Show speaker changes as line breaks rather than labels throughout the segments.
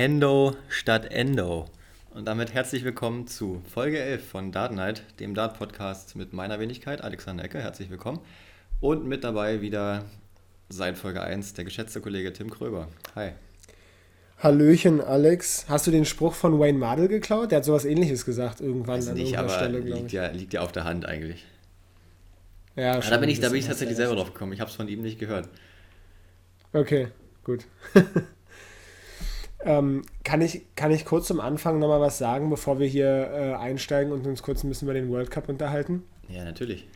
Hendo statt Endo. Und damit herzlich willkommen zu Folge 11 von Dart Night, dem Dart-Podcast mit meiner Wenigkeit, Alexander Ecke. Herzlich willkommen. Und mit dabei wieder seit Folge 1 der geschätzte Kollege Tim Kröber. Hi.
Hallöchen, Alex. Hast du den Spruch von Wayne Mardell geklaut? Der hat sowas ähnliches gesagt irgendwann
Weiß
an
nicht,
irgendeiner
aber
Stelle,
liegt ja, liegt ja auf der Hand eigentlich.
Ja,
Ja, da
schon
bin ich, da bin ich tatsächlich selber drauf gekommen. Ich habe es von ihm nicht gehört.
Okay, gut. ähm, kann, ich, kann ich kurz zum Anfang nochmal was sagen, bevor wir hier äh, einsteigen und uns kurz ein bisschen über den World Cup unterhalten?
Ja, natürlich.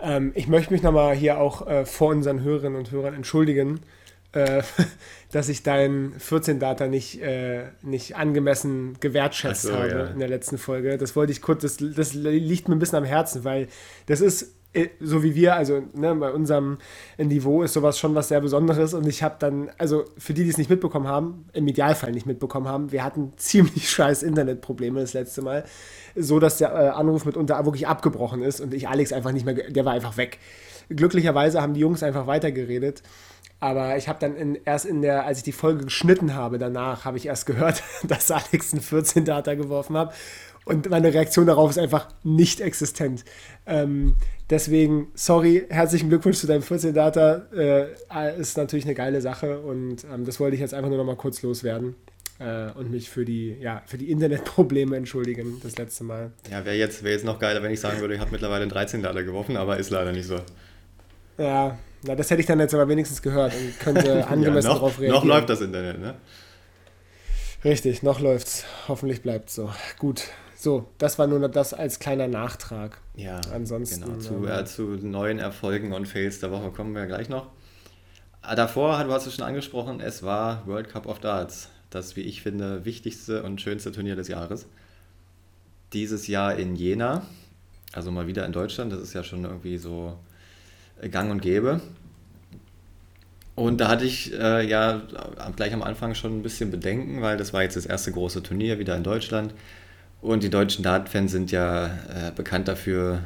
Ähm, ich möchte mich nochmal hier auch äh, vor unseren Hörerinnen und Hörern entschuldigen, äh, dass ich deinen 14-Data nicht, äh, nicht angemessen gewertschätzt
so,
habe
ja.
in der letzten Folge. Das wollte ich kurz, das, das liegt mir ein bisschen am Herzen, weil das ist so wie wir, also ne, bei unserem Niveau ist sowas schon was sehr Besonderes und ich habe dann, also für die, die es nicht mitbekommen haben, im Idealfall nicht mitbekommen haben, wir hatten ziemlich scheiß Internetprobleme das letzte Mal, so dass der äh, Anruf mitunter wirklich abgebrochen ist und ich Alex einfach nicht mehr, der war einfach weg. Glücklicherweise haben die Jungs einfach weitergeredet. Aber ich habe dann in, erst in der, als ich die Folge geschnitten habe, danach habe ich erst gehört, dass Alex einen 14 Data geworfen hat. Und meine Reaktion darauf ist einfach nicht existent. Ähm, deswegen, sorry, herzlichen Glückwunsch zu deinem 14 Data. Äh, ist natürlich eine geile Sache und ähm, das wollte ich jetzt einfach nur noch mal kurz loswerden äh, und mich für die, ja, für die Internetprobleme entschuldigen, das letzte Mal.
Ja, wäre jetzt, wär jetzt noch geiler, wenn ich sagen würde, ich habe mittlerweile einen 13 Lader geworfen, aber ist leider nicht so.
Ja, na, das hätte ich dann jetzt aber wenigstens gehört und könnte angemessen
ja, noch,
darauf reagieren.
noch läuft das Internet, ne?
Richtig, noch läuft's. Hoffentlich bleibt so. Gut. So, das war nur das als kleiner Nachtrag.
Ja,
Ansonsten,
Genau, zu,
ähm,
äh, zu neuen Erfolgen und Fails der Woche kommen wir gleich noch. Ah, Davor, du hast es schon angesprochen, es war World Cup of Darts. Das, wie ich finde, wichtigste und schönste Turnier des Jahres. Dieses Jahr in Jena, also mal wieder in Deutschland, das ist ja schon irgendwie so äh, gang und gäbe. Und da hatte ich äh, ja gleich am Anfang schon ein bisschen Bedenken, weil das war jetzt das erste große Turnier wieder in Deutschland. Und die deutschen Dart-Fans sind ja äh, bekannt dafür,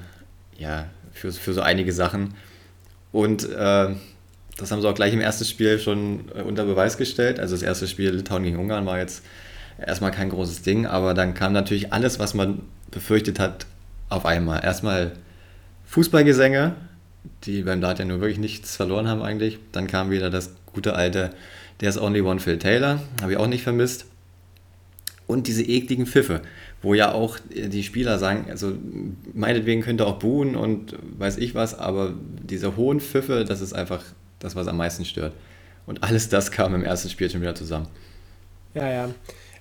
ja, für, für so einige Sachen. Und äh, das haben sie auch gleich im ersten Spiel schon äh, unter Beweis gestellt. Also das erste Spiel Litauen gegen Ungarn war jetzt erstmal kein großes Ding, aber dann kam natürlich alles, was man befürchtet hat, auf einmal. Erstmal Fußballgesänge, die beim Dart ja nur wirklich nichts verloren haben eigentlich. Dann kam wieder das gute alte There's Only One Phil Taylor, habe ich auch nicht vermisst. Und diese ekligen Pfiffe, wo ja auch die Spieler sagen, also meinetwegen könnt ihr auch buhen und weiß ich was, aber diese hohen Pfiffe, das ist einfach das, was am meisten stört. Und alles das kam im ersten Spiel schon wieder zusammen.
Ja, ja.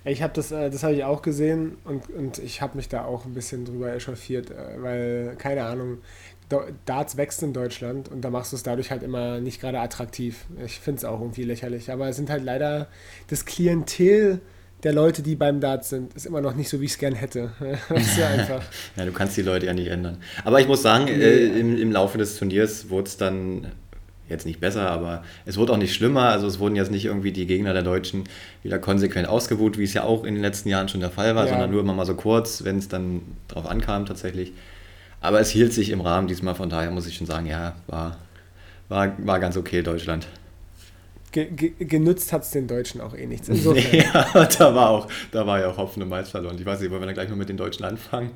Ich habe das, äh, das habe ich auch gesehen und, und ich habe mich da auch ein bisschen drüber echauffiert, äh, weil, keine Ahnung, Darts wächst in Deutschland und da machst du es dadurch halt immer nicht gerade attraktiv. Ich finde es auch irgendwie lächerlich, aber es sind halt leider das Klientel der Leute, die beim Darts sind, ist immer noch nicht so, wie ich es gern hätte. Das ist ja einfach.
Ja, du kannst die Leute ja nicht ändern. Aber ich muss sagen, äh, im, im Laufe des Turniers wurde es dann jetzt nicht besser, aber es wurde auch nicht schlimmer. Also es wurden jetzt nicht irgendwie die Gegner der Deutschen wieder konsequent ausgebuht, wie es ja auch in den letzten Jahren schon der Fall war,
Ja.
sondern nur immer mal so kurz, wenn es dann drauf ankam tatsächlich. Aber es hielt sich im Rahmen diesmal, von daher muss ich schon sagen, ja, war, war, war ganz okay Deutschland.
Ge ge genützt hat es den Deutschen auch eh nichts. Insofern.
ja, da war auch, da war ja auch Hopfen und Malz verloren. Ich weiß nicht, wollen wir dann gleich mal mit den Deutschen anfangen?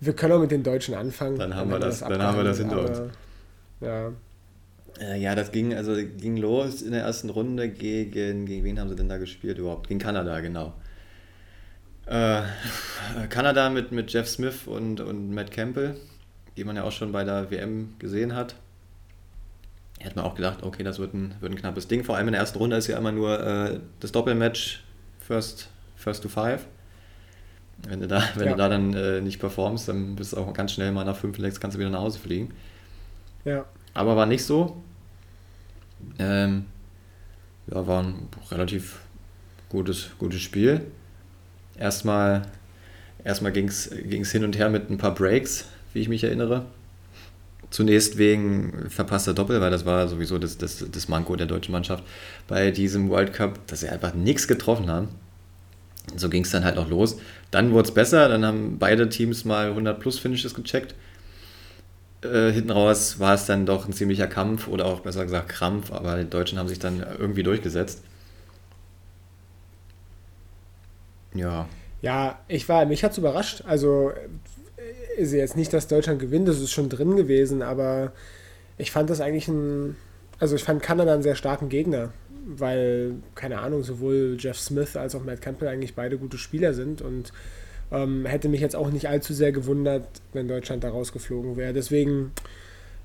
Wir können auch mit den Deutschen anfangen.
Dann haben wir
hätten
das- dann haben wir das hinter uns.
Ja,
Äh, Ja, das ging, also ging los in der ersten Runde gegen, gegen wen haben sie denn da gespielt überhaupt? Gegen Kanada, genau. Äh, Kanada mit, mit Jeff Smith und, und Matt Campbell, die man ja auch schon bei der WM gesehen hat. Hätte man auch gedacht, okay, das wird ein, wird ein knappes Ding. Vor allem in der ersten Runde ist ja immer nur äh, das Doppelmatch First, first to Five. Wenn du da, wenn
Ja.
du da dann äh, nicht performst, dann bist du auch ganz schnell mal nach fünf Legs kannst du wieder nach Hause fliegen.
ja.
Aber war nicht so. Ähm, ja, war ein relativ gutes, gutes Spiel. Erstmal, erstmal ging es hin und her mit ein paar Breaks, wie ich mich erinnere. Zunächst wegen verpasster Doppel, weil das war sowieso das, das, das Manko der deutschen Mannschaft bei diesem World Cup, dass sie einfach nichts getroffen haben. So ging es dann halt noch los. Dann wurde es besser, dann haben beide Teams mal 100 plus Finishes gecheckt. Äh, hinten raus war es dann doch ein ziemlicher Kampf oder auch besser gesagt Krampf, aber die Deutschen haben sich dann irgendwie durchgesetzt. Ja.
Ja, ich war, mich hat es überrascht. Also ist jetzt nicht, dass Deutschland gewinnt, das ist schon drin gewesen, aber ich fand das eigentlich ein, also ich fand Kanada einen sehr starken Gegner, weil, keine Ahnung, sowohl Jeff Smith als auch Matt Campbell eigentlich beide gute Spieler sind und ähm, hätte mich jetzt auch nicht allzu sehr gewundert, wenn Deutschland da rausgeflogen wäre. Deswegen,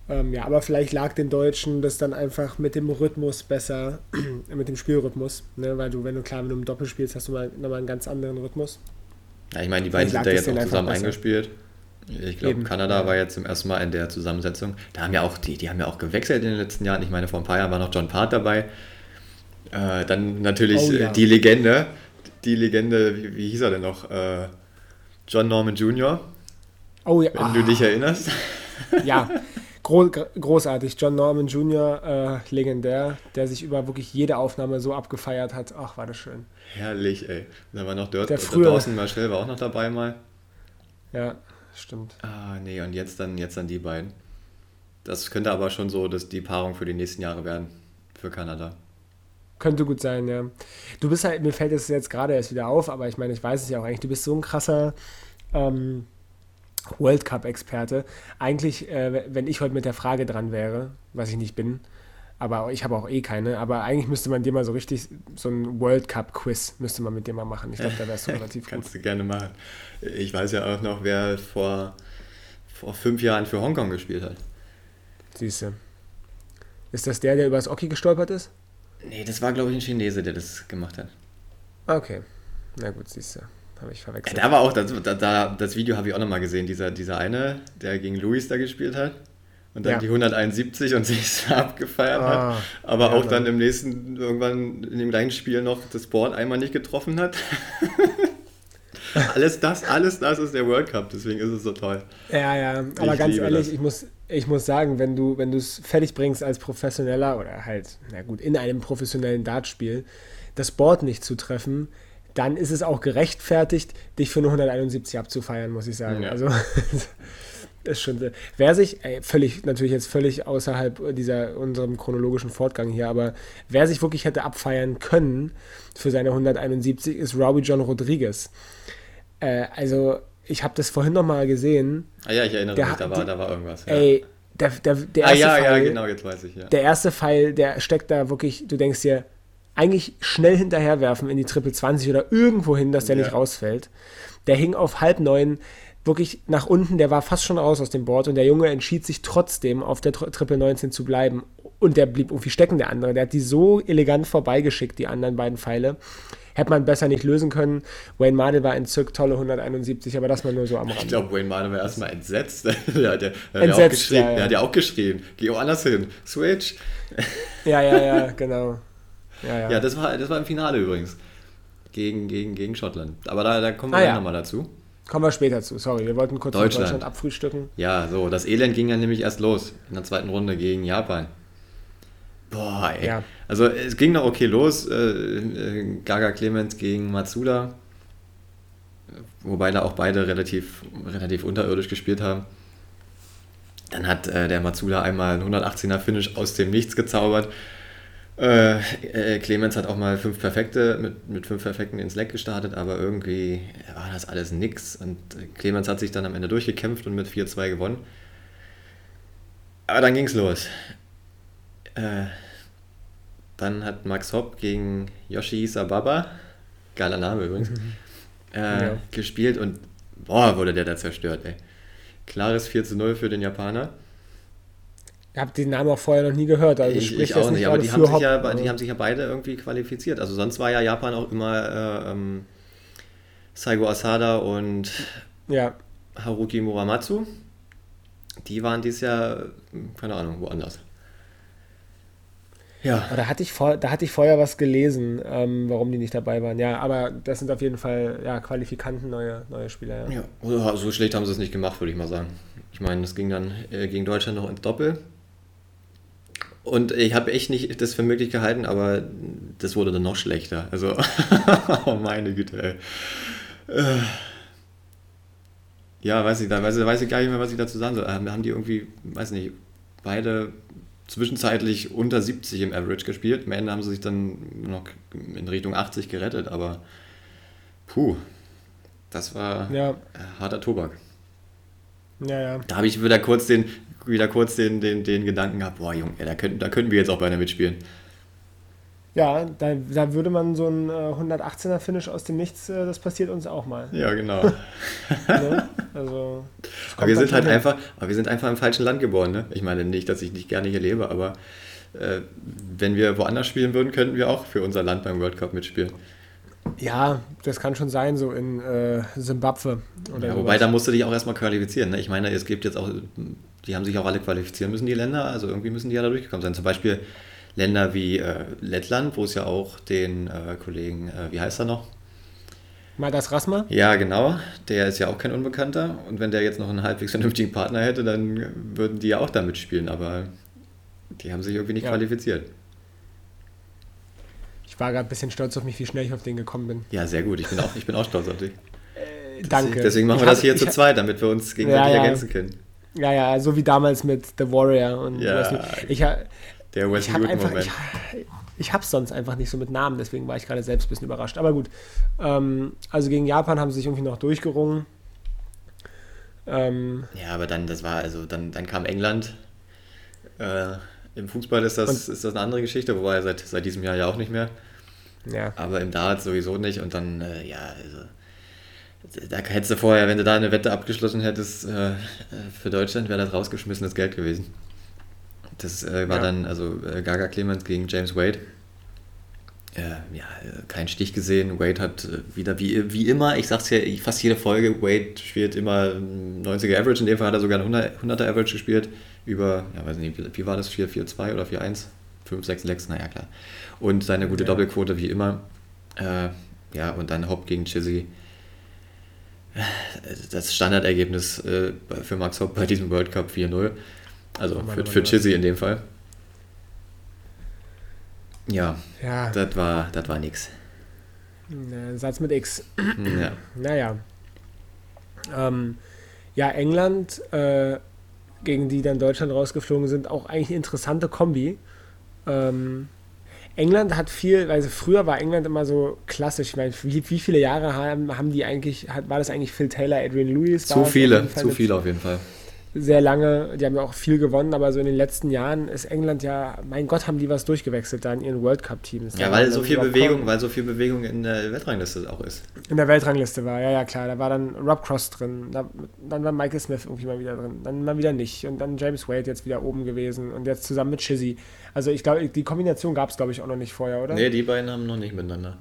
ähm, ja, aber vielleicht lag den Deutschen das dann einfach mit dem Rhythmus besser, mit dem Spielrhythmus, ne? weil du, wenn du klar, wenn du im Doppel spielst, hast du mal, nochmal einen ganz anderen Rhythmus.
Ja, ich meine, die beiden sind da jetzt auch zusammen eingespielt. Ich glaube, Kanada war jetzt zum ersten Mal in der Zusammensetzung. Da haben ja auch die, die haben ja auch gewechselt in den letzten Jahren. Ich meine, vor ein paar Jahren war noch John Part dabei. Äh, dann natürlich oh, ja. die Legende, die Legende, wie, wie hieß er denn noch? Äh, John Norman Jr.
Oh ja.
Wenn ah. du dich erinnerst.
Ja, Gro großartig. John Norman Jr., äh, legendär, der sich über wirklich jede Aufnahme so abgefeiert hat. Ach, war das schön.
Herrlich, ey. Da war noch dort,
der früher,
Dawson Marshall war auch noch dabei mal.
Ja, stimmt.
Ah, nee, und jetzt dann, jetzt dann die beiden. Das könnte aber schon so dass die Paarung für die nächsten Jahre werden. Für Kanada.
Könnte gut sein, ja. Du bist halt, mir fällt es jetzt gerade erst wieder auf, aber ich meine, ich weiß es ja auch eigentlich, du bist so ein krasser ähm, World Cup-Experte. Eigentlich, äh, wenn ich heute mit der Frage dran wäre, was ich nicht bin, aber ich habe auch eh keine, aber eigentlich müsste man dir mal so richtig, so ein World Cup-Quiz müsste man mit dir mal machen. Ich glaube, da wärst du relativ
gut. Kannst du gerne machen. Ich weiß ja auch noch, wer vor, vor fünf Jahren für Hongkong gespielt hat.
Siehst du. Ist das der, der übers Oki gestolpert ist?
Nee, das war, glaube ich, ein Chinese, der das gemacht hat.
Okay. Na gut, siehst du. Habe ich verwechselt.
Ja, da war auch, das, da, das Video habe ich auch nochmal gesehen, dieser, dieser eine, der gegen Luis da gespielt hat und dann ja. die 171 und sich abgefeiert ah, hat, aber ja, auch dann im nächsten, irgendwann in dem gleichen Spiel noch das Board einmal nicht getroffen hat. alles das, alles das ist der World Cup, deswegen ist es so toll.
Ja, ja, aber ich ganz ehrlich, ich muss, ich muss sagen, wenn du wenn es fertig bringst als Professioneller oder halt, na gut, in einem professionellen Dartspiel, das Board nicht zu treffen, dann ist es auch gerechtfertigt, dich für eine 171 abzufeiern, muss ich sagen. Ja. Also ist schon sehr. Wer sich, ey, völlig, natürlich jetzt völlig außerhalb dieser unserem chronologischen Fortgang hier, aber wer sich wirklich hätte abfeiern können für seine 171 ist Robbie John Rodriguez. Äh, also ich habe das vorhin noch mal gesehen.
Ah ja, ich erinnere der, mich, da war, da war irgendwas.
Ja. Ey, der, der, der
ah, erste ah, ja, Pfeil, ja, genau, jetzt weiß ich, ja.
Der erste Pfeil, der steckt da wirklich, du denkst dir, eigentlich schnell hinterherwerfen in die Triple 20 oder irgendwo hin, dass der ja. nicht rausfällt. Der hing auf halb neun wirklich nach unten, der war fast schon raus aus dem Board und der Junge entschied sich trotzdem auf der Triple 19 zu bleiben und der blieb irgendwie stecken, der andere. Der hat die so elegant vorbeigeschickt, die anderen beiden Pfeile. Hätte man besser nicht lösen können. Wayne Mardell war entzückt, tolle 171, aber das mal nur so am
Rand. Ich glaube, Wayne Mardell war erstmal entsetzt. der hat ja, der entsetzt, hat auch geschrien. Ja, ja. Der hat ja auch geschrien. Geh woanders hin. Switch.
ja, ja, ja, genau.
Ja, ja. ja das, war, das war im Finale übrigens. Gegen, gegen, gegen Schottland. Aber da, da kommen wir ah, ja. nochmal dazu.
Kommen wir später zu. Sorry, wir wollten kurz
Deutschland.
Deutschland abfrühstücken.
Ja, so, das Elend ging ja nämlich erst los in der zweiten Runde gegen Japan. Boah, ey. Ja. Also es ging noch okay los. Äh, äh, Gaga Clemens gegen Matsuda. Wobei da auch beide relativ, relativ unterirdisch gespielt haben. Dann hat äh, der Matsuda einmal einen 118er Finish aus dem Nichts gezaubert. Äh, äh, Clemens hat auch mal fünf Perfekte mit, mit fünf Perfekten ins Leck gestartet, aber irgendwie war das alles nix. Und Clemens hat sich dann am Ende durchgekämpft und mit 4-2 gewonnen. Aber dann ging's los. Äh, dann hat Max Hopp gegen Yoshi Sababa, geiler Name übrigens, mhm. äh, ja. gespielt und boah, wurde der da zerstört, ey. Klares 4 zu 0 für den Japaner.
Ich habe den Namen auch vorher noch nie gehört.
Also ich, ich auch nicht, aber die haben, sich ja, die haben sich ja beide irgendwie qualifiziert. Also sonst war ja Japan auch immer äh, ähm, Saigo Asada und
ja.
Haruki Muramatsu. Die waren dieses Jahr, keine Ahnung, woanders.
Ja. Aber da hatte ich, vor, da hatte ich vorher was gelesen, ähm, warum die nicht dabei waren. Ja, aber das sind auf jeden Fall ja, Qualifikanten, neue, neue Spieler.
Ja. ja, so schlecht haben sie es nicht gemacht, würde ich mal sagen. Ich meine, es ging dann äh, gegen Deutschland noch ins Doppel. Und ich habe echt nicht das für möglich gehalten, aber das wurde dann noch schlechter. Also, oh meine Güte, ey. Äh. Ja, weiß ich, da weiß, weiß ich gar nicht mehr, was ich dazu sagen soll. Haben die irgendwie, weiß nicht, beide zwischenzeitlich unter 70 im Average gespielt. Am Ende haben sie sich dann noch in Richtung 80 gerettet, aber puh, das war
Ja,
harter Tobak.
Ja, ja.
Da habe ich wieder kurz den, wieder kurz den, den, den Gedanken gehabt, boah Junge, da könnten, da könnten wir jetzt auch beinahe mitspielen.
Ja, da, da würde man so ein äh, 118er Finish aus dem Nichts, äh, das passiert uns auch mal.
Ja, genau.
Ne? Also,
Aber wir sind halt
hin.
einfach, aber wir sind einfach im falschen Land geboren, ne? Ich meine nicht, dass ich nicht gerne hier lebe, aber äh, wenn wir woanders spielen würden, könnten wir auch für unser Land beim World Cup mitspielen.
Ja, das kann schon sein, so in äh, Simbabwe oder
Ja, wobei, da musst du dich auch erstmal qualifizieren. Ne? Ich meine, es gibt jetzt auch, die haben sich auch alle qualifizieren müssen, die Länder. Also irgendwie müssen die ja da durchgekommen sein. Zum Beispiel Länder wie äh, Lettland, wo es ja auch den äh, Kollegen, äh, wie heißt er noch?
Mal das Rasma?
Ja, genau. Der ist ja auch kein Unbekannter. Und wenn der jetzt noch einen halbwegs vernünftigen Partner hätte, dann würden die ja auch da mitspielen. Aber die haben sich irgendwie nicht
Ja.
qualifiziert.
Ich war gerade ein bisschen stolz auf mich, wie schnell ich auf den gekommen bin.
Ja, sehr gut. Ich bin auch, ich bin auch stolz auf dich.
Danke.
Deswegen machen wir das hier zu zweit, damit wir uns gegenseitig
Ja, ja.
ergänzen können.
Ja, ja, so wie damals mit The Warrior und
Ja.
Ich,
Der
ich habe
Hood
einfach,
Moment.
ich, ich hab's sonst einfach nicht so mit Namen, deswegen war ich gerade selbst ein bisschen überrascht. Aber gut, ähm, also gegen Japan haben sie sich irgendwie noch durchgerungen. Ähm,
Ja, aber dann, das war, also dann, dann kam England. Äh, Im Fußball ist das, ist das eine andere Geschichte, wobei seit, seit diesem Jahr ja auch nicht mehr.
Ja.
Aber im Darts sowieso nicht. Und dann, äh, ja, also. Da hättest du vorher, wenn du da eine Wette abgeschlossen hättest, äh, für Deutschland wäre das rausgeschmissenes Geld gewesen. Das äh, war
Ja.
dann, also äh, Gaga Clemens gegen James Wade. Äh, ja, äh, kein Stich gesehen. Wade hat äh, wieder, wie, wie immer, ich sag's ja fast jede Folge, Wade spielt immer ein 90er Average. In dem Fall hat er sogar ein 100, 100er Average gespielt. Über, ja, weiß nicht, wie, war das? 4-4-2 oder 4-1? 5-6 Lecks, naja, klar. Und seine gute
Ja.
Doppelquote wie immer. Äh, ja, und dann Hopp gegen Chizzy. Das Standardergebnis äh, für Max Hopp bei diesem World Cup 4-0. Also für, für Chizzy in dem Fall. Ja,
Ja,
das war, das war nix.
äh, Satz mit X.
Ja.
Naja. Ähm, ja, England, äh, gegen die dann Deutschland rausgeflogen sind, auch eigentlich eine interessante Kombi. Ähm, England hat viel, also früher war England immer so klassisch. Ich meine, wie, wie viele Jahre haben, haben die eigentlich, hat, war das eigentlich Phil Taylor, Adrian Lewis?
Zu viele, zu viele auf jeden Fall.
Sehr lange, die haben ja auch viel gewonnen, aber so in den letzten Jahren ist England ja, mein Gott, haben die was durchgewechselt da in ihren World Cup-Teams.
Ja,
Da
weil so viel Bewegung,
Cross
weil so viel Bewegung in der Weltrangliste auch ist.
in der Weltrangliste war, ja, ja, klar. Da war dann Rob Cross drin, da, dann war Michael Smith irgendwie mal wieder drin, dann mal wieder nicht und dann James Wade jetzt wieder oben gewesen und jetzt zusammen mit Shizzy. Also ich glaube, die Kombination gab es, glaube ich, auch noch nicht vorher, oder?
Nee, die beiden haben noch nicht miteinander.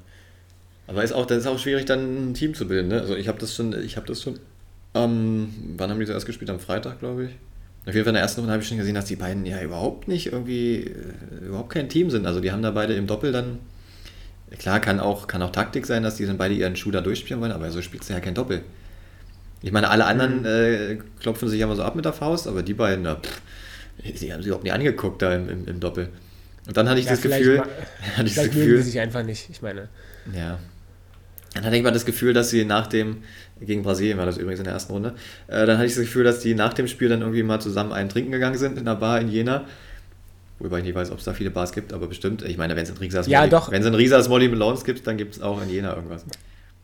Aber ist auch, das ist auch schwierig, dann ein Team zu bilden. Ne? Also ich habe das schon, ich habe das schon. Ähm, wann haben die zuerst gespielt? Am Freitag, glaube ich. Auf jeden Fall in der ersten Runde habe ich schon gesehen, dass die beiden ja überhaupt nicht irgendwie, äh, überhaupt kein Team sind. Also die haben da beide im Doppel dann. Klar, kann auch, kann auch Taktik sein, dass die dann beide ihren Schuh da durchspielen wollen, aber so spielst du ja kein Doppel. Ich meine, alle anderen
Mhm.
äh, klopfen sich immer so ab mit der Faust, aber die beiden, da, pff, die haben sich überhaupt nicht angeguckt da im, im, im Doppel. Und dann hatte ich
Ja,
das Gefühl,
ma-
hatte ich das
mögen
Gefühl,
die sich einfach nicht, ich meine.
ja. Dann hatte ich mal das Gefühl, dass sie nach dem, gegen Brasilien war das übrigens in der ersten Runde, äh, dann hatte ich das Gefühl, dass die nach dem Spiel dann irgendwie mal zusammen einen trinken gegangen sind in einer Bar in Jena. Wobei ich nicht weiß, ob es da viele Bars gibt, aber bestimmt. Ich meine, wenn es in Risas
Ja,
Molly, Molly Melons gibt, dann gibt es auch in Jena irgendwas.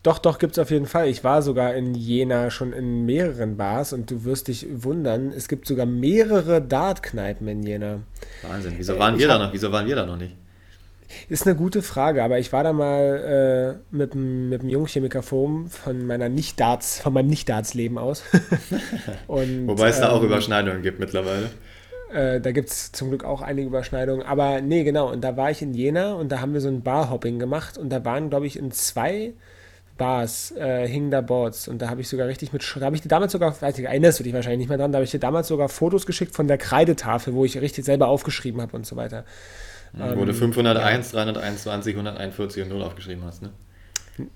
Doch, doch, gibt es auf jeden Fall. Ich war sogar in Jena schon in mehreren Bars und du wirst dich wundern, es gibt sogar mehrere Dart-Kneipen in Jena.
Wahnsinn. Wieso
Äh,
waren
ich
wir da noch? Wieso waren wir da noch nicht?
Ist eine gute Frage, aber ich war da mal äh, mit mit dem Jungchemiker-Forum von meiner Nicht-Darts, von meinem Nicht-Darts-Leben aus. und,
Wobei es da auch
ähm,
Überschneidungen gibt mittlerweile.
Äh, da gibt es zum Glück auch einige Überschneidungen. Aber nee, genau. Und da war ich in Jena und da haben wir so ein Barhopping gemacht und da waren, glaube ich, in zwei Bars äh, hingen da Boards und da habe ich sogar richtig mit, da habe ich dir damals sogar, weiß nicht, erinnerst du dich wahrscheinlich nicht mehr dran, da habe ich dir damals sogar Fotos geschickt von der Kreidetafel, wo ich richtig selber aufgeschrieben habe und so weiter.
Wo du
ähm,
501, 321, 141 und 0 aufgeschrieben hast, ne?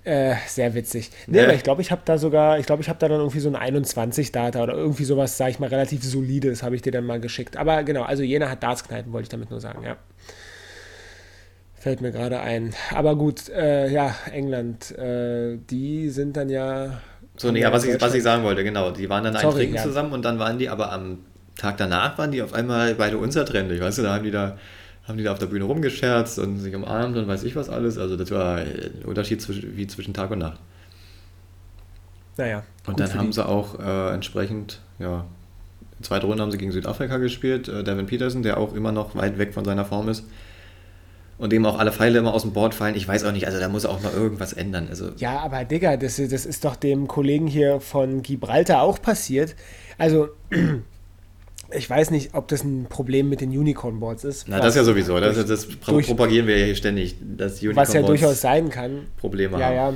Äh, sehr witzig. Nee,
Ja.
aber ich glaube, ich habe da sogar, ich glaube, ich habe da dann irgendwie so ein 21-Data oder irgendwie sowas, sage ich mal, relativ solides, habe ich dir dann mal geschickt. Aber genau, also Jena hat Dartskneipen, wollte ich damit nur sagen, ja. Fällt mir gerade ein. Aber gut, äh, ja, England, äh, die sind dann ja.
So, nee, ja, was ich, was ich sagen wollte, genau. Die waren dann ein Trinken
ja.
zusammen und dann waren die aber am Tag danach waren die auf einmal beide unzertrennlich, weißt du, da haben die da haben die da auf der Bühne rumgescherzt und sich umarmt und weiß ich was alles. Also das war ein Unterschied zwischen, wie zwischen Tag und Nacht.
naja.
Und dann haben sie auch äh, entsprechend, ja, zweite Runde haben sie gegen Südafrika gespielt. Äh, Devin Peterson, der auch immer noch weit weg von seiner Form ist. Und dem auch alle Pfeile immer aus dem Board fallen. Ich weiß auch nicht, also da muss auch mal irgendwas ändern. Also
ja, aber Digga, das, das ist doch dem Kollegen hier von Gibraltar auch passiert. Also, ich weiß nicht, ob das ein Problem mit den Unicorn-Boards ist.
Na, das ist ja sowieso. Das, das propagieren wir ja hier ständig. Dass
Unicorn was ja durchaus sein kann.
Probleme
ja, haben. Ja,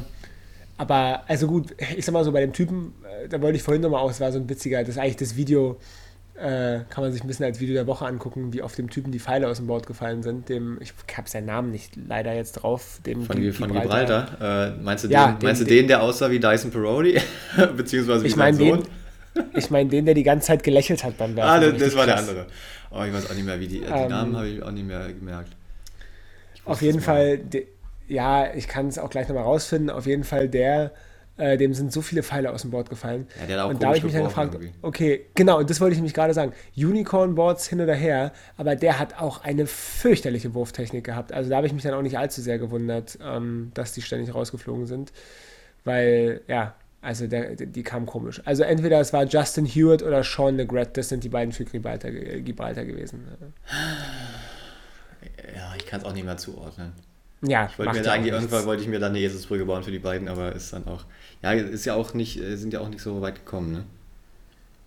Aber, also gut, ich sag mal so, bei dem Typen, äh, da wollte ich vorhin nochmal aus, war so ein witziger, das ist eigentlich das Video äh, kann man sich ein bisschen als Video der Woche angucken, wie auf dem Typen die Pfeile aus dem Board gefallen sind. Dem, ich habe seinen Namen nicht leider jetzt drauf. Dem,
von, dem von Gibraltar. Äh, meinst du, ja, den, meinst du den, der aussah wie Dyson Parodi? Beziehungsweise wie
ich mein Sohn? Den, ich meine den, der die ganze Zeit gelächelt hat beim
Werfen. Ah, das, das war der andere. Oh, ich weiß auch nicht mehr, wie die, die ähm, Namen habe ich auch nicht mehr gemerkt.
Auf jeden Fall, de, ja, ich kann es auch gleich nochmal rausfinden. Auf jeden Fall der, äh, dem sind so viele Pfeile aus dem Board gefallen. Ja, der hat auch und da habe ich mich dann gefragt, irgendwie. okay, genau, und das wollte ich nämlich gerade sagen. Unicorn-Boards hin oder her, aber der hat auch eine fürchterliche Wurftechnik gehabt. Also da habe ich mich dann auch nicht allzu sehr gewundert, ähm, dass die ständig rausgeflogen sind. Weil, ja, also der, die kamen komisch. Also entweder es war Justin Hewitt oder Sean Legret, das sind die beiden für Gibraltar, Gibraltar gewesen.
Ja, ich kann es auch nicht mehr zuordnen.
Ja,
ich wollte mir eigentlich irgendwann wollte ich mir dann eine Eselsbrücke bauen für die beiden, aber ist dann auch ja, ist ja auch nicht, äh, sind ja auch nicht so weit gekommen, ne?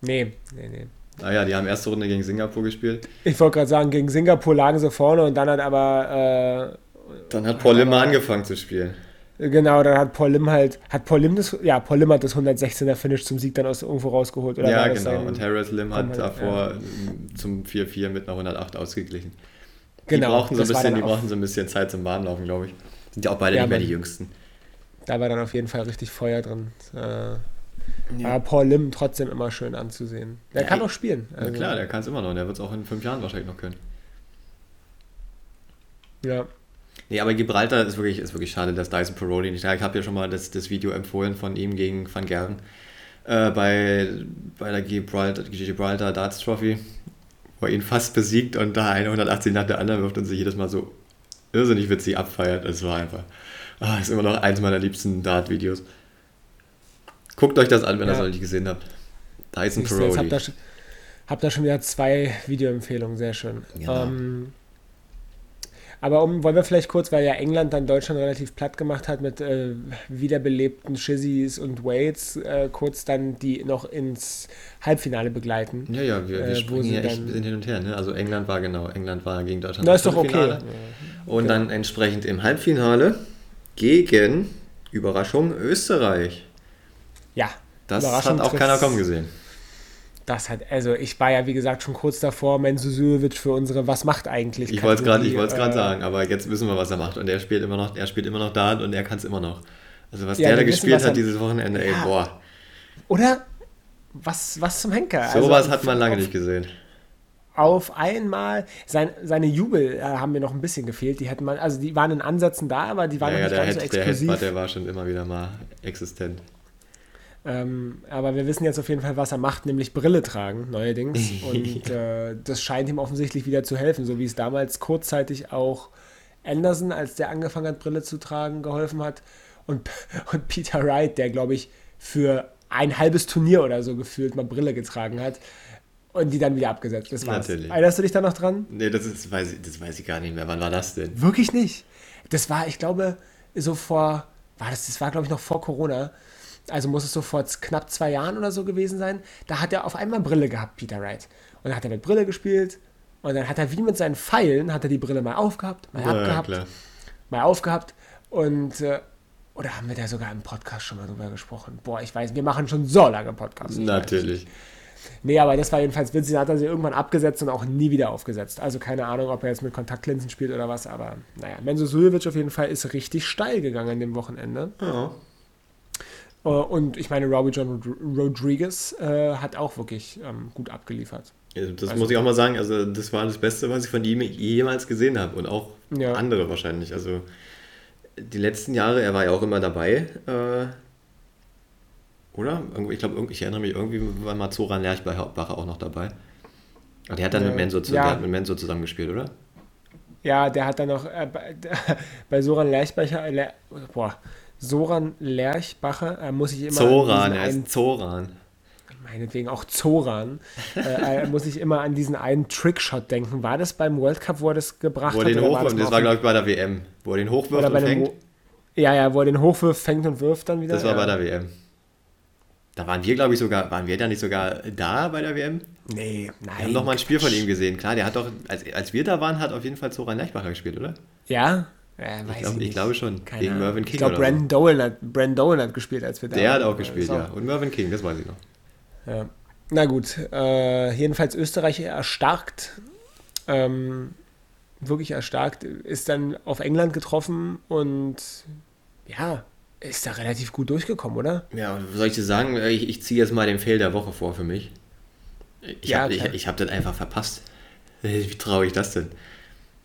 Nee, nee, nee.
Ah ja, die haben erste Runde gegen Singapur gespielt.
Ich wollte gerade sagen, gegen Singapur lagen sie vorne und dann hat aber.
Äh, dann hat Paul Lim mal angefangen zu spielen.
Genau, dann hat Paul Lim halt, hat Paul Lim das, ja, Paul Lim hat das 116er Finish zum Sieg dann aus irgendwo rausgeholt. Oder
ja, genau, und Harris Lim hat davor ja. zum 4-4 mit einer 108 ausgeglichen. Genau. Die brauchen, so ein bisschen, die brauchen so ein bisschen Zeit zum Bahnlaufen, glaube ich. Sind ja auch beide ja, nicht mehr die Jüngsten
da war dann auf jeden Fall richtig Feuer drin. Äh, ja. Aber Paul Lim trotzdem immer schön anzusehen. Der ja, kann auch spielen.
Also. Na klar, der kann es immer noch. Und der wird es auch in fünf Jahren wahrscheinlich noch können.
Ja.
Nee, aber Gibraltar ist wirklich, ist wirklich schade, dass Dyson Paroli nicht da Ich habe ja schon mal das, das Video empfohlen von ihm gegen Van Gerven äh, bei, bei der Gibraltar, Gibraltar Darts Trophy, wo er ihn fast besiegt und da 180 nach der anderen wirft und sich jedes Mal so irrsinnig witzig abfeiert. Das war einfach Ah, ist immer noch eins meiner liebsten Dart-Videos. Guckt euch das an, wenn ihr ja. das noch nicht gesehen habt. Dyson Parody. Ich hab
da, hab da schon wieder zwei Videoempfehlungen, sehr schön. Genau. Ähm, aber um, wollen wir vielleicht kurz, weil ja England dann Deutschland relativ platt gemacht hat mit äh, wiederbelebten Shizzys und Wades, äh, kurz dann die noch ins Halbfinale begleiten.
Ja, ja, wir, wir äh, springen hier echt hin und her. Ne? Also England war genau, England war gegen Deutschland
Das ist doch okay.
Und genau. dann entsprechend im Halbfinale gegen, Überraschung, Österreich.
Ja.
Das hat auch keiner kommen gesehen.
Das hat, also ich war ja wie gesagt schon kurz davor, Mensusujevic für unsere Was macht eigentlich?
Ich wollte es gerade äh, sagen, aber jetzt wissen wir, was er macht. Und er spielt immer noch, er spielt immer noch Dart und er kann es immer noch. Also was ja, der da gespielt hat dieses Wochenende, ja. ey, boah.
Oder? Was, was zum Henker?
Sowas also, hat man lange nicht gesehen
auf einmal. Sein, seine Jubel äh, haben mir noch ein bisschen gefehlt. Die hätten man, also die waren in Ansätzen da, aber die waren
ja,
nicht
ja,
ganz
Head, so exklusiv. Der, Head, der war schon immer wieder mal existent.
Ähm, aber wir wissen jetzt auf jeden Fall, was er macht, nämlich Brille tragen, neuerdings. Und äh, das scheint ihm offensichtlich wieder zu helfen, so wie es damals kurzzeitig auch Anderson, als der angefangen hat, Brille zu tragen, geholfen hat. Und, und Peter Wright, der, glaube ich, für ein halbes Turnier oder so gefühlt mal Brille getragen hat und die dann wieder abgesetzt. Das war's. Natürlich. Erinnerst du dich da noch dran?
Nee, das, ist, weiß ich, das weiß ich gar nicht mehr. Wann war das denn?
Wirklich nicht. Das war, ich glaube, so vor, war das, das war, glaube ich, noch vor Corona. Also muss es so vor knapp zwei Jahren oder so gewesen sein. Da hat er auf einmal Brille gehabt, Peter Wright. Und dann hat er mit Brille gespielt. Und dann hat er wie mit seinen Pfeilen, hat er die Brille mal aufgehabt, mal ja, abgehabt, klar. mal aufgehabt. Und, äh, oder haben wir da sogar im Podcast schon mal drüber gesprochen? Boah, ich weiß, wir machen schon so lange Podcasts.
Natürlich.
Nee, aber das war jedenfalls witzig. Da hat er sie irgendwann abgesetzt und auch nie wieder aufgesetzt. Also keine Ahnung, ob er jetzt mit Kontaktlinsen spielt oder was, aber naja. Menzo Suljovic auf jeden Fall ist richtig steil gegangen an dem Wochenende.
Ja.
Äh, und ich meine, Robbie John Rodriguez äh, hat auch wirklich ähm, gut abgeliefert.
Ja, das also, muss ich auch mal sagen. Also, das war das Beste, was ich von ihm jemals gesehen habe. Und auch ja. andere wahrscheinlich. Also, die letzten Jahre, er war ja auch immer dabei. Äh, oder? Ich glaube, ich erinnere mich, irgendwie war mal Zoran Lerchbacher auch noch dabei. Und der hat dann ja. mit, Menso, zu, ja. mit Menso zusammengespielt, oder?
Ja, der hat dann noch äh, bei, bei Soran Lerchbacher, äh, boah, Soran Lerchbacher, äh, muss ich immer
Zoran,
an
er
diesen
ist Zoran.
meinetwegen auch Zoran, äh, äh, muss ich immer an diesen einen Trickshot denken. War das beim World Cup, wo er das gebracht
Wo er
hat?
den
oder
hochwirft,
das
war, glaube ich, bei der WM. Wo er den hochwirft und fängt.
Wo- Ja, ja, wo er den hochwirft, fängt und wirft dann wieder.
Das war
ja.
bei der WM. Da waren wir, glaube ich, sogar, waren wir da nicht sogar da bei der WM?
Nee, nein.
Wir haben doch mal ein Spiel von ihm gesehen. Klar, der hat doch, als, als wir da waren, hat auf jeden Fall Zoran Lerchbacher gespielt, oder?
Ja? Ja,
Ich, glaub, ich glaube schon.
Keine
Gegen. Mervyn King
Ich glaube,
so.
Brandon Dolan hat, Brandon Dolan hat gespielt, als wir da
Der hat
waren.
auch gespielt,
So.
ja. Und Mervyn King, das weiß ich noch.
Ja. Na gut, äh, jedenfalls Österreich erstarkt, ähm, wirklich erstarkt, ist dann auf England getroffen und ja, ist da relativ gut durchgekommen, oder?
Ja, was soll ich dir sagen? Ich, ich ziehe jetzt mal den Fail der Woche vor für mich. Ich
Ja,
habe hab das einfach verpasst. Wie traue ich das denn?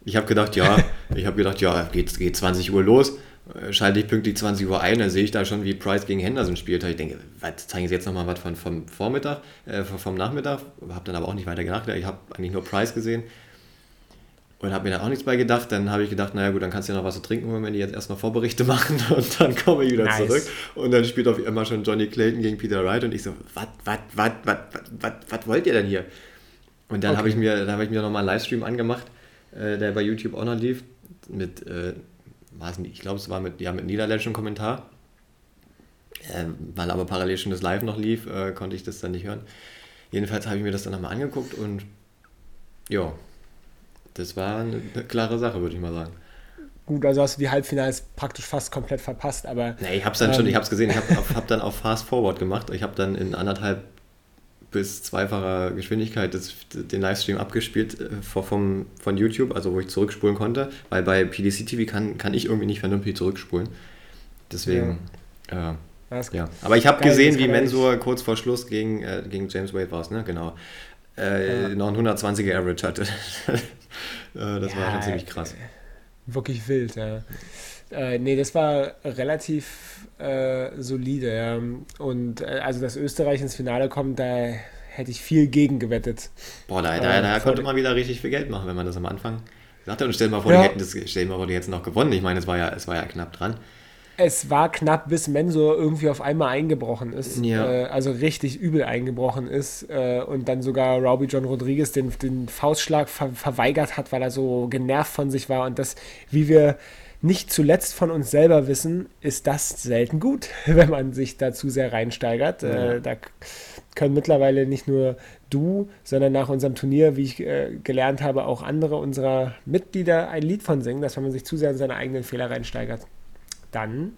Ich habe gedacht, ja, ich habe gedacht, ja, geht, geht 20 Uhr los, äh, schalte ich pünktlich 20 Uhr ein, dann sehe ich da schon, wie Price gegen Henderson spielt. Ich denke, was, zeigen sie jetzt nochmal was von, vom Vormittag, äh, vom Nachmittag? Habe dann aber auch nicht weiter nachgedacht. Ich habe eigentlich nur Price gesehen und habe mir dann auch nichts bei gedacht. Dann habe ich gedacht, naja gut, dann kannst du ja noch was zu trinken holen, wenn die jetzt erstmal Vorberichte machen und dann komme ich wieder
Nice.
zurück. Und dann spielt auf einmal schon Johnny Clayton gegen Peter Wright und ich so, was, was, was, was, was, was wollt ihr denn hier? Und dann
Okay.
habe ich mir, dann habe ich mir nochmal einen Livestream angemacht, äh, der bei YouTube auch noch lief, mit, äh, nicht, ich glaube es war mit, ja, mit niederländischem Kommentar. Äh, weil aber parallel schon das Live noch lief, äh, konnte ich das dann nicht hören. Jedenfalls habe ich mir das dann nochmal angeguckt und ja, das war eine, eine klare Sache, würde ich mal sagen.
Gut, also hast du die Halbfinals praktisch fast komplett verpasst, aber
Nee, ich habe es dann schon,
Ähm.
ich habe es gesehen, ich habe hab dann auf Fast Forward gemacht. Ich habe dann in anderthalb bis zweifacher Geschwindigkeit das, den Livestream abgespielt äh, vom, von YouTube, also wo ich zurückspulen konnte, weil bei PDC TV kann, kann ich irgendwie nicht vernünftig zurückspulen. Deswegen, ja.
das
ja. Aber ich habe gesehen, wie Mensur kurz vor Schluss gegen, äh, gegen James Wade war es, ne? Genau. Äh,
Ja.
Noch ein 120er Average hatte. äh, das war
Ja,
schon ziemlich krass.
wirklich wild, ja. Äh, nee, das war relativ äh, solide, ja. Und äh, also, dass Österreich ins Finale kommt, da hätte ich viel gegen gewettet.
Boah, da,
Äh,
da, da
voll-
konnte man wieder richtig viel Geld machen, wenn man das am Anfang hat. Und stell dir mal vor,
Ja.
die hätten das, stell dir mal vor, die hätten noch gewonnen. Ich meine, es war ja, es war ja knapp dran.
Es war knapp, bis Mensur irgendwie auf einmal eingebrochen ist.
Ja.
Äh, also richtig übel eingebrochen ist. Äh, und dann sogar Robbie John Rodriguez den, den Faustschlag ver verweigert hat, weil er so genervt von sich war. Und das, wie wir nicht zuletzt von uns selber wissen, ist das selten gut, wenn man sich da zu sehr reinsteigert.
Ja.
Äh, da können mittlerweile nicht nur du, sondern nach unserem Turnier, wie ich äh, gelernt habe, auch andere unserer Mitglieder ein Lied von singen, dass wenn man sich zu sehr in seine eigenen Fehler reinsteigert, dann,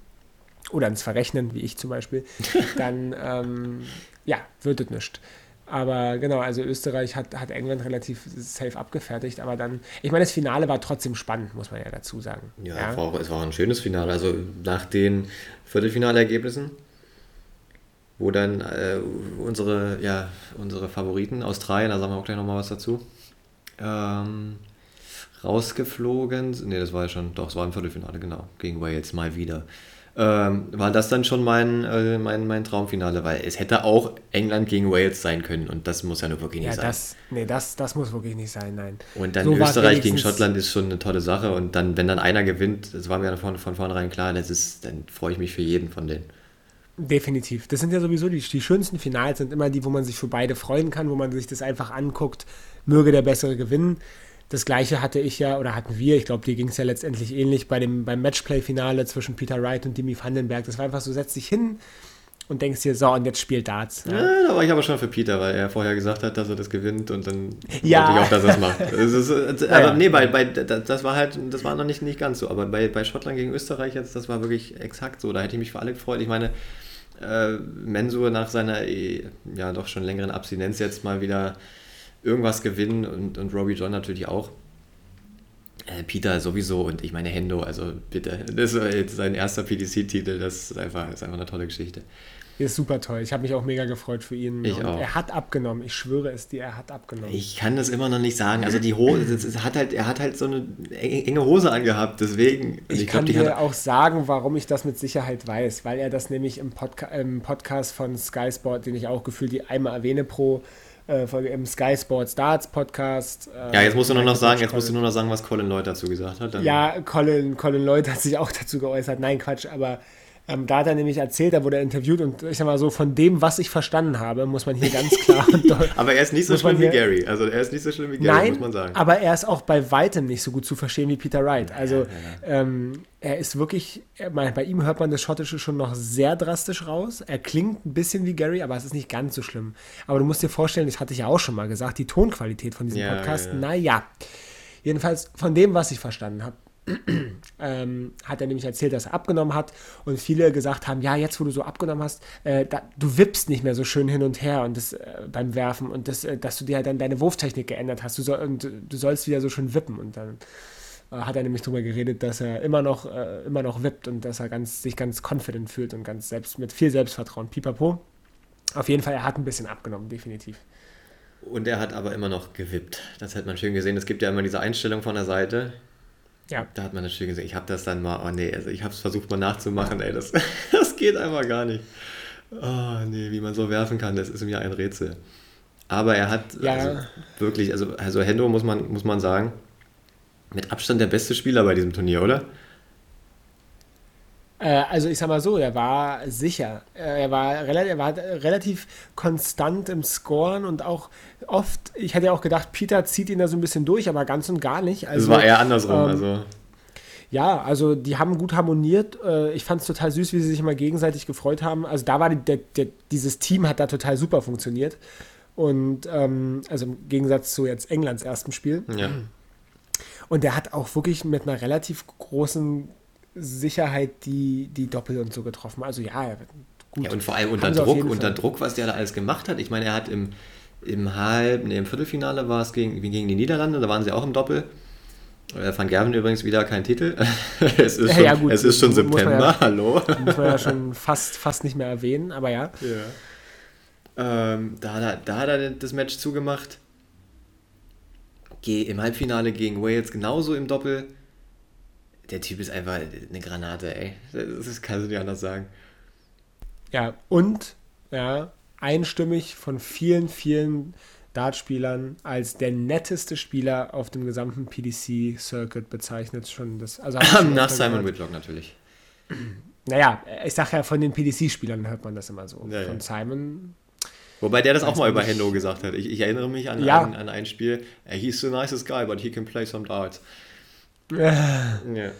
oder ins Verrechnen, wie ich zum Beispiel, dann, ähm, ja, wird es nicht. Aber genau, also Österreich hat, hat England relativ safe abgefertigt, aber dann, ich meine, das Finale war trotzdem spannend, muss man ja dazu sagen.
Ja, Es, war auch, es war ein schönes Finale. Also nach den Viertelfinalergebnissen, wo dann äh, unsere, ja, unsere Favoriten, Australien, da sagen wir auch gleich nochmal was dazu, ähm, rausgeflogen. sind. Nee, das war ja schon, doch, es war im Viertelfinale, genau, gegen Wales mal wieder. Ähm, war das dann schon mein, äh, mein, mein Traumfinale, weil es hätte auch England gegen Wales sein können und das muss ja nur wirklich nicht
Ja,
sein.
das, nee, das, das muss wirklich nicht sein, nein.
Und dann
So
Österreich gegen Schottland ist schon eine tolle Sache. Und dann, wenn dann einer gewinnt, das war mir von, von vornherein klar, das ist, dann freue ich mich für jeden von denen.
Definitiv. Das sind ja sowieso die, die schönsten Finals, sind immer die, wo man sich für beide freuen kann, wo man sich das einfach anguckt, möge der Bessere gewinnen. Das gleiche hatte ich ja, oder hatten wir, ich glaube, dir ging es ja letztendlich ähnlich bei dem, beim Matchplay-Finale zwischen Peter Wright und Dimi Vandenberg. Das war einfach so, setz dich hin und denkst dir, so, und jetzt spielt Darts. Ja.
Ja, da war ich aber schon für Peter, weil er vorher gesagt hat, dass er das gewinnt und dann
Ja.
wollte ich auch, dass er es macht. Das ist,
Ja,
aber
ja.
nee, bei, bei, das das war halt, das war noch nicht, nicht ganz so. Aber bei, bei Schottland gegen Österreich jetzt, das war wirklich exakt so. Da hätte ich mich für alle gefreut. Ich meine, äh, Mensur nach seiner eh, ja doch schon längeren Abstinenz jetzt mal wieder irgendwas gewinnen und, und Robbie John natürlich auch. Äh, Peter sowieso und ich meine Hendo, also bitte, das ist jetzt sein erster PDC-Titel, das ist einfach, ist einfach eine tolle Geschichte.
Ist super toll. Ich habe mich auch mega gefreut für ihn.
Ich
und
auch.
Er hat abgenommen. Ich schwöre es dir, er hat abgenommen.
Ich kann das immer noch nicht sagen. Also die Hose, ist- hat halt, er hat halt so eine enge Hose angehabt, deswegen. und
Ich,
glaub,
kann
die
dir auch sagen, warum ich das mit Sicherheit weiß, weil er das nämlich im, Podca im Podcast von Sky Sport, den ich auch gefühlt die einmal erwähne pro äh, Folge im Sky Sports Darts Podcast. Äh,
ja, jetzt musst du nur noch sagen, jetzt musst du nur noch sagen, was Colin Lloyd dazu gesagt hat.
Ja, Colin, Colin Lloyd hat sich auch dazu geäußert. Nein, Quatsch, aber Ähm, da hat er nämlich erzählt, da wurde er interviewt und ich sag mal so, von dem, was ich verstanden habe, muss man hier ganz klar und
Aber er ist nicht so schlimm wie Gary. Also er ist nicht so schlimm wie Gary,
Nein,
muss man sagen.
Aber er ist auch bei weitem nicht so gut zu verstehen wie Peter Wright. Also ja, ja. Ähm, er ist wirklich, bei ihm hört man das Schottische schon noch sehr drastisch raus. Er klingt ein bisschen wie Gary, aber es ist nicht ganz so schlimm. Aber du musst dir vorstellen, das hatte ich ja auch schon mal gesagt, die Tonqualität von diesem ja, Podcast, naja. Jedenfalls von dem, was ich verstanden habe, ähm, hat er nämlich erzählt, dass er abgenommen hat und viele gesagt haben, ja, jetzt wo du so abgenommen hast, äh, da, du wippst nicht mehr so schön hin und her und das, äh, beim Werfen und das, äh, dass du dir dann deine Wurftechnik geändert hast du soll, und du sollst wieder so schön wippen und dann äh, hat er nämlich darüber geredet, dass er immer noch, äh, immer noch wippt und dass er ganz, sich ganz confident fühlt und ganz selbst mit viel Selbstvertrauen. Pipapo. Auf jeden Fall, er hat ein bisschen abgenommen, definitiv.
Und er hat aber immer noch gewippt. Das hat man schön gesehen. Es gibt ja immer diese Einstellung von der Seite. Ja. Da hat man das schön gesehen. Ich habe das dann mal, oh nee, also ich habe es versucht mal nachzumachen, ey, das, das geht einfach gar nicht. Oh nee, wie man so werfen kann, das ist mir ein Rätsel. Aber er hat ja. also wirklich, also, also Hendo muss man, muss man sagen, mit Abstand der beste Spieler bei diesem Turnier, oder?
Äh, also ich sag mal so, er war sicher. Äh, er war, relativ, er war relativ konstant im Scoren und auch oft, ich hätte ja auch gedacht, Peter zieht ihn da so ein bisschen durch, aber ganz und gar nicht.
Also, das war eher andersrum. Ähm, also.
Ja, also die haben gut harmoniert. Äh, ich fand es total süß, wie sie sich immer gegenseitig gefreut haben. Also da war die, der, der, dieses Team hat da total super funktioniert. Und ähm, also im Gegensatz zu jetzt Englands ersten Spiel. Ja. Und der hat auch wirklich mit einer relativ großen Sicherheit die, die Doppel und so getroffen. Also ja,
gut. Ja, und vor allem unter Druck, unter Druck, was der da alles gemacht hat. Ich meine, er hat im, im Halb, nee, im Viertelfinale war es gegen, gegen die Niederlande, da waren sie auch im Doppel. Äh, Van Gerven übrigens wieder kein Titel. es ist schon, ja, gut, es ist schon September,
ja,
hallo.
Muss man ja schon fast, fast nicht mehr erwähnen, aber ja.
ja. Ähm, da, hat er, da hat er das Match zugemacht. Geh Im Halbfinale gegen Wales genauso im Doppel der Typ ist einfach eine Granate, ey. Das kannst du nicht anders sagen.
Ja, und ja, einstimmig von vielen, vielen Dartspielern als der netteste Spieler auf dem gesamten PDC-Circuit bezeichnet. Schon das, also
Nach Simon Whitlock natürlich.
Naja, ich sag ja, von den PDC-Spielern hört man das immer so. Ja, von ja. Simon.
Wobei der das auch mal über Hendo gesagt hat. Ich, ich erinnere mich an, ja. ein, an ein Spiel. He's the nicest guy, but he can play some darts.
Ja.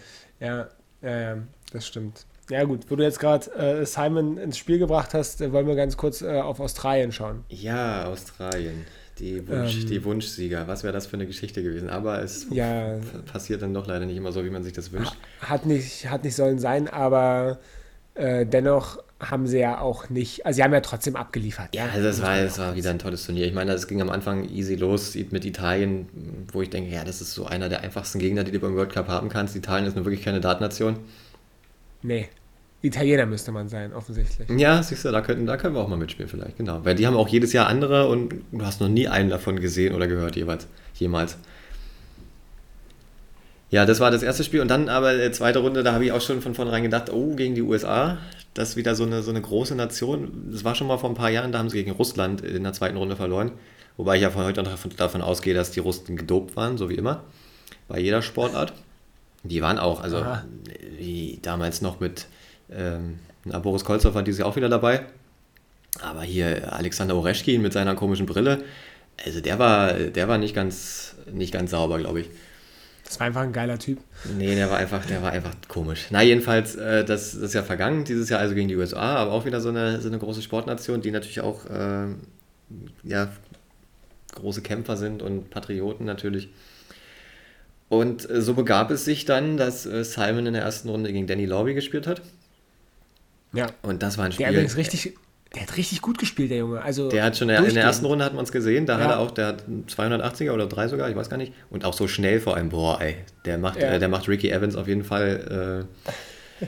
Ja, ja, das stimmt. Ja, gut, wo du jetzt gerade äh, Simon ins Spiel gebracht hast, äh, wollen wir ganz kurz äh, auf Australien schauen.
Ja, Australien. Die, Wunsch, ähm, die Wunschsieger. Was wäre das für eine Geschichte gewesen? Aber es ja, passiert dann doch leider nicht immer so, wie man sich das wünscht.
Hat nicht, hat nicht sollen sein, aber äh, dennoch haben sie ja auch nicht, also sie haben ja trotzdem abgeliefert.
Ja, also das war, das war wieder ein tolles Turnier. Ich meine, es ging am Anfang easy los mit Italien, wo ich denke, ja, das ist so einer der einfachsten Gegner, die du beim World Cup haben kannst. Italien ist nur wirklich keine Dartnation.
Nee. Italiener müsste man sein, offensichtlich.
Ja, siehst du, da, könnten, da können wir auch mal mitspielen vielleicht, genau. Weil die haben auch jedes Jahr andere und du hast noch nie einen davon gesehen oder gehört jeweils, jemals. Ja, das war das erste Spiel und dann aber die zweite Runde, da habe ich auch schon von vornherein gedacht, oh, gegen die USA, das ist wieder so eine, so eine große Nation. Das war schon mal vor ein paar Jahren, da haben sie gegen Russland in der zweiten Runde verloren. Wobei ich ja von heute davon, davon ausgehe, dass die Russen gedopt waren, so wie immer. Bei jeder Sportart. Die waren auch, also wie damals noch mit ähm, Boris Kolzow war dieses Jahr auch wieder dabei. Aber hier Alexander Oreschkin mit seiner komischen Brille, also der war, der war nicht ganz, nicht ganz sauber, glaube ich.
Das war einfach ein geiler Typ.
Nee, der war einfach, der war einfach komisch. Na, jedenfalls, äh, das, das ist ja vergangen, dieses Jahr also gegen die USA, aber auch wieder so eine, so eine große Sportnation, die natürlich auch äh, ja, große Kämpfer sind und Patrioten natürlich. Und äh, so begab es sich dann, dass äh, Simon in der ersten Runde gegen Danny Lobby gespielt hat.
Ja.
Und das war ein Spiel.
Der übrigens richtig, der hat richtig gut gespielt, der Junge. Also
der hat schon in der ersten Runde hat man es gesehen, da ja. hat er auch, der hat 280er oder 3 sogar, ich weiß gar nicht. Und auch so schnell vor allem, boah, ey, der macht, ja. äh, der macht Ricky Evans auf jeden Fall äh,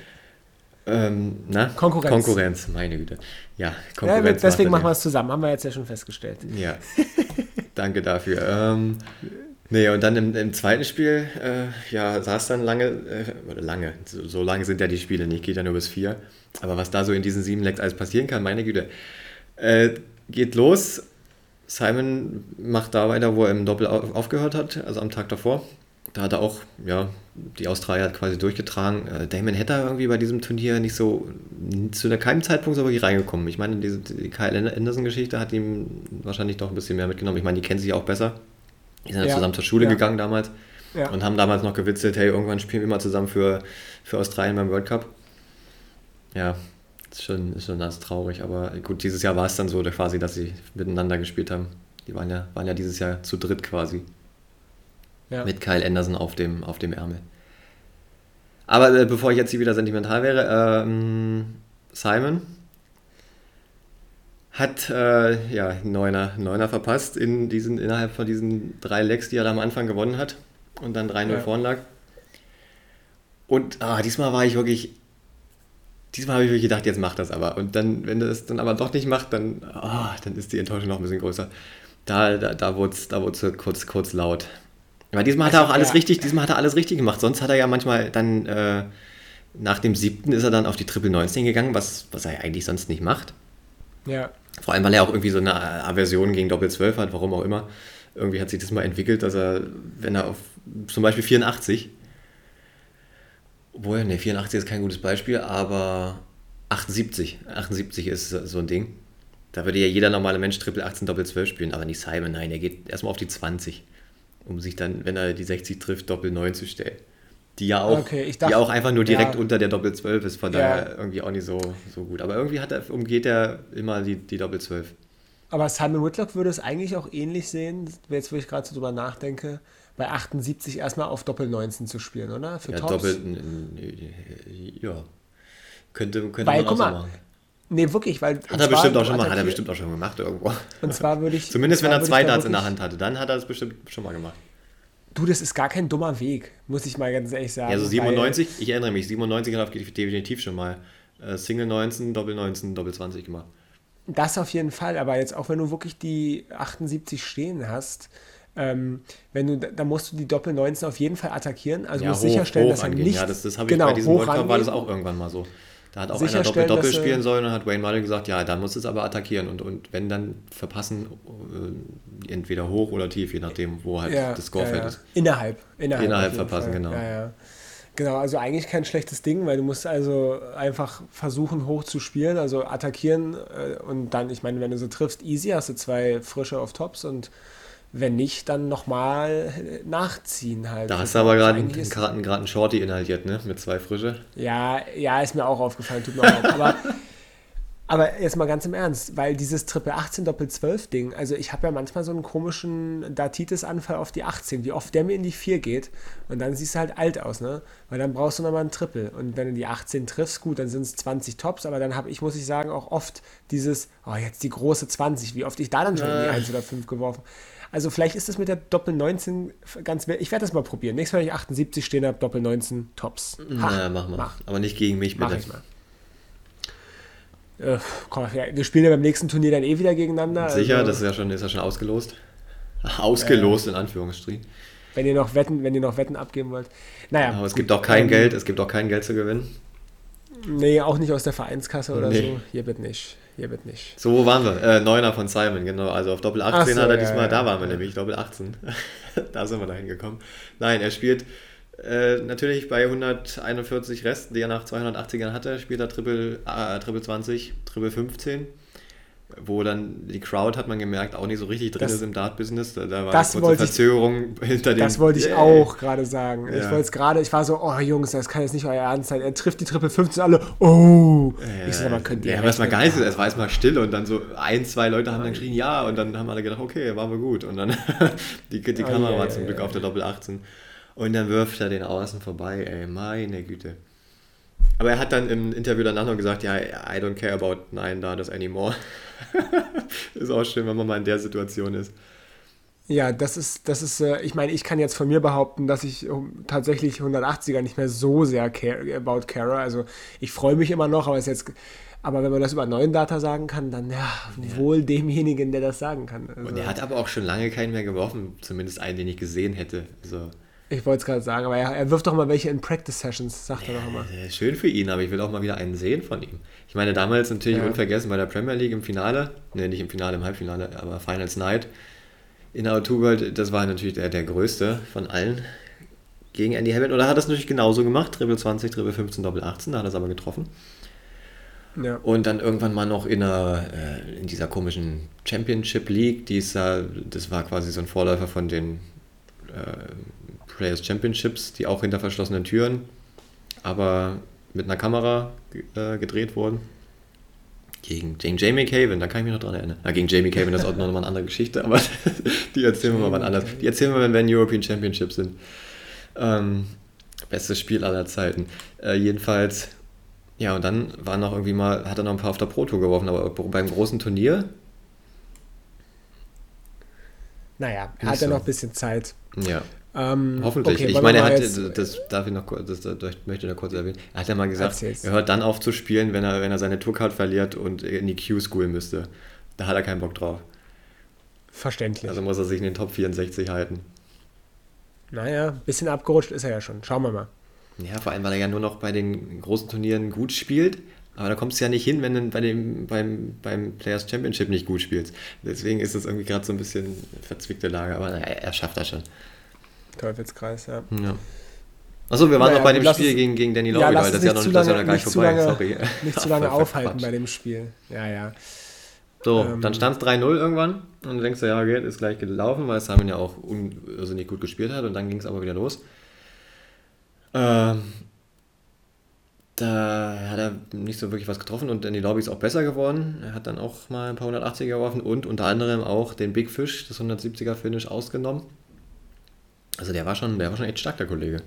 ähm, na?
Konkurrenz.
Konkurrenz, meine Güte. Ja, Konkurrenz.
Ja, deswegen machen wir es zusammen, haben wir jetzt ja schon festgestellt.
Ja, danke dafür. Ähm, nee, und dann im, im zweiten Spiel, äh, ja, saß dann lange, äh, oder lange, so, so, lange sind ja die Spiele nicht, geht ja nur bis vier. Aber was da so in diesen sieben Lecks alles passieren kann, meine Güte. Äh, geht los. Simon macht da weiter, wo er im Doppel aufgehört hat, also am Tag davor. da hat er auch, ja, die Australier hat quasi durchgetragen. Äh, Damon Hatter irgendwie bei diesem Turnier nicht so, zu keinem Zeitpunkt so wirklich reingekommen. Ich meine, diese, die Kyle Anderson-Geschichte hat ihm wahrscheinlich doch ein bisschen mehr mitgenommen. Ich meine, die kennen sich auch besser. Die sind ja, zusammen zur Schule ja. gegangen damals ja. und haben damals noch gewitzelt, hey, irgendwann spielen wir mal zusammen für, für Australien beim World Cup. Ja, ist schon, ist schon das traurig, aber gut, dieses Jahr war es dann so quasi, dass sie miteinander gespielt haben. Die waren ja, waren ja dieses Jahr zu dritt quasi. Ja. Mit Kyle Anderson auf dem, auf dem Ärmel. Aber äh, bevor ich jetzt hier wieder sentimental wäre, ähm, Simon hat äh, ja Neuner, Neuner verpasst in diesen, innerhalb von diesen drei Lecks, die er da am Anfang gewonnen hat und dann 3-0 ja. vorn lag. Und ah, diesmal war ich wirklich, diesmal habe ich wirklich gedacht, jetzt macht das aber. Und dann, wenn er es dann aber doch nicht macht, dann, oh, dann ist die Enttäuschung noch ein bisschen größer. Da, da, da wurde es da kurz, kurz laut. Aber diesmal hat er auch alles ja. richtig, diesmal hat er alles richtig gemacht. Sonst hat er ja manchmal dann äh, nach dem siebten ist er dann auf die Triple 19 gegangen, was, was er eigentlich sonst nicht macht. Ja. Vor allem, weil er auch irgendwie so eine Aversion gegen Doppel 12 hat, warum auch immer. Irgendwie hat sich das mal entwickelt, dass er, wenn er auf zum Beispiel 84, obwohl, ne, 84 ist kein gutes Beispiel, aber 78, 78 ist so ein Ding. Da würde ja jeder normale Mensch Triple 18 Doppel 12 spielen, aber nicht Simon, nein, er geht erstmal auf die 20 um sich dann, wenn er die 60 trifft, Doppel 9 zu stellen. Die ja auch, okay, dachte, die auch einfach nur direkt ja. unter der Doppel 12 ist, von daher ja. irgendwie auch nicht so, so gut. Aber irgendwie hat er, umgeht er immer die, die Doppel 12.
Aber Simon Whitlock würde es eigentlich auch ähnlich sehen, jetzt wo ich gerade so drüber nachdenke, bei 78 erstmal auf Doppel 19 zu spielen, oder? Für
ja,
Tops?
Doppel, ja. Könnte, könnte
Weil, man auch so machen. Nee, wirklich, weil.
Hat er bestimmt auch schon mal, hat er bestimmt auch schon gemacht irgendwo.
Und zwar würde ich.
Zumindest wenn er zwei Darts in der Hand hatte, dann hat er das bestimmt schon mal gemacht.
Du, das ist gar kein dummer Weg, muss ich mal ganz ehrlich sagen.
Ja, so 97, ich erinnere mich, 97 hat er definitiv schon mal äh, Single 19, Doppel 19, Doppel 20 gemacht.
Das auf jeden Fall, aber jetzt auch wenn du wirklich die 78 stehen hast, ähm, wenn du, da musst du die Doppel 19 auf jeden Fall attackieren. Also ja, musst hoch, sicherstellen, hoch dass er angehen. nicht.
Ja, das, das habe ich genau, bei diesem World Cup war das auch irgendwann mal so. Da hat auch einer Doppel-Doppel spielen sollen und hat Wayne Murray gesagt, ja, dann muss es aber attackieren und, und wenn dann verpassen, äh, entweder hoch oder tief, je nachdem, wo halt ja, das Scorefeld ja, ja. ist.
Innerhalb. Innerhalb,
innerhalb verpassen, Fall. genau.
Genau, also eigentlich kein schlechtes Ding, weil du musst also einfach versuchen, hoch zu spielen, also attackieren äh, und dann, ich meine, wenn du so triffst, easy, hast du zwei frische auf Tops und wenn nicht, dann nochmal nachziehen halt.
Da hast du aber gerade einen, einen Shorty inhaliert, ne? Mit zwei Frische.
Ja, ja, ist mir auch aufgefallen, tut mir auch. Aber, aber jetzt mal ganz im Ernst, weil dieses Triple 18 Doppel 12 Ding, also ich habe ja manchmal so einen komischen Datitis-Anfall auf die 18, wie oft der mir in die 4 geht und dann siehst du halt alt aus, ne? Weil dann brauchst du nochmal ein Triple und wenn du die 18 triffst, gut, dann sind es 20 Tops, aber dann habe ich, muss ich sagen, auch oft dieses, oh, jetzt die große 20, wie oft ich da dann schon in die 1 oder 5 geworfen also vielleicht ist das mit der Doppel 19 ganz. Ich werde das mal probieren. Nächstes Mal, wenn ich 78 stehen habe, Doppel 19 Tops.
Ha, Na, mach mal. Mach. Aber nicht gegen mich, bitte. Mach ich mal.
Äh, komm, ja, wir spielen ja beim nächsten Turnier dann eh wieder gegeneinander.
Sicher, also, das ist ja schon, ist ja schon ausgelost. Ausgelost äh, in Anführungsstrichen.
Wenn ihr noch Wetten, wenn ihr noch Wetten abgeben wollt. Naja.
Aber es gibt auch kein ähm, Geld, es gibt auch kein Geld zu gewinnen.
Nee, auch nicht aus der Vereinskasse oder nee. so. Hier wird nicht. Hier wird nicht.
So, wo waren wir? Äh, Neuner von Simon, genau. Also auf Doppel 18 so, hat er ja, diesmal, ja, da waren wir ja. nämlich, Doppel 18. da sind wir dahin gekommen. Nein, er spielt äh, natürlich bei 141 Resten, die er nach 280ern hatte, spielt er Triple, äh, Triple 20, Triple 15 wo dann die Crowd, hat man gemerkt, auch nicht so richtig drin das, ist im Dart-Business. Da, da war
das
eine kurze Verzögerung
ich, hinter dem. Das wollte ich auch gerade sagen. Ja. Ich wollte es gerade, ich war so, oh Jungs, das kann jetzt nicht euer Ernst sein. Er trifft die Triple 15 alle, oh.
Ja, ich so, man könnte ja, erstmal gar nicht, es war erstmal still und dann so ein, zwei Leute haben dann geschrien, ja, und dann haben alle gedacht, okay, waren wir gut. Und dann die, die Kamera oh, war zum Glück auf der Doppel 18. Und dann wirft er den Außen vorbei, ey, meine Güte. Aber er hat dann im Interview danach noch gesagt, ja, I don't care about nine Daughters anymore. ist auch schön, wenn man mal in der Situation ist.
Ja, das ist, das ist, äh, ich meine, ich kann jetzt von mir behaupten, dass ich tatsächlich 180er nicht mehr so sehr care, about care. Also ich freue mich immer noch, aber es jetzt, aber wenn man das über neuen Data sagen kann, dann ja, ja, wohl demjenigen, der das sagen kann.
Also, Und er hat aber auch schon lange keinen mehr geworfen, zumindest einen, den ich gesehen hätte. Also
ich wollte es gerade sagen, aber er, er, wirft doch mal welche in Practice Sessions, sagt ja, er doch immer.
Schön für ihn, aber ich will auch mal wieder einen sehen von ihm. Ich meine, damals natürlich ja. unvergessen bei der Premier League im Finale, ne, nicht im Finale, im Halbfinale, aber Finals Night in der O2 World, das war natürlich der, der größte von allen. gegen Andy Hamilton. Oder hat das natürlich genauso gemacht, Triple 20, Triple 15, Doppel 18, da hat er es aber getroffen. Ja. Und dann irgendwann mal noch in, einer, äh, in dieser komischen Championship League, die ist ja, das war quasi so ein Vorläufer von den äh, Players Championships, die auch hinter verschlossenen Türen, aber mit einer Kamera äh, gedreht wurden. Gegen, gegen Jamie Caven, da kann ich mich noch dran erinnern. Ja, gegen Jamie Caven, das ist auch noch mal eine andere Geschichte, aber die erzählen wir mal wann anders. Die erzählen wir, wenn wir in European Championships sind. Ähm, bestes Spiel aller Zeiten. Äh, jedenfalls, ja, und dann war noch irgendwie mal, hat er noch ein paar auf der Pro Tour geworfen, aber beim großen Turnier.
Naja, er hat ja so. noch ein bisschen Zeit.
Ja. Ähm, Hoffentlich. Okay, ich meine, er hat, jetzt, das darf ich noch das, das, möchte ich noch kurz erwähnen, er hat ja mal gesagt, Erzähl's. er hört dann auf zu spielen, wenn er, wenn er seine Tourcard verliert und in die Q-School müsste. Da hat er keinen Bock drauf.
Verständlich.
Also muss er sich in den Top 64 halten.
Naja, ein bisschen abgerutscht ist er ja schon. Schauen wir mal.
Ja, vor allem, weil er ja nur noch bei den großen Turnieren gut spielt. Aber da kommst du ja nicht hin, wenn du bei dem, beim, beim Players Championship nicht gut spielst. Deswegen ist das irgendwie gerade so ein bisschen verzwickte Lage. Aber naja, er schafft das schon.
Teufelskreis, ja.
ja. Achso, wir waren naja, noch bei dem Spiel es, gegen, gegen Danny Lobby, ja, weil das ja noch, lange, das ja noch gar nicht vorbei.
Lange, Sorry. Nicht zu lange aufhalten bei dem Spiel. Ja, ja.
So, ähm, dann stand es 3-0 irgendwann und du denkst ja, okay, ist gleich gelaufen, weil Simon ja auch nicht gut gespielt hat und dann ging es aber wieder los. Ähm, da hat er nicht so wirklich was getroffen und in die Lobby ist auch besser geworden. Er hat dann auch mal ein paar 180er geworfen und unter anderem auch den Big Fish, das 170er Finish, ausgenommen. Also der war schon, der war schon echt stark, der Kollege.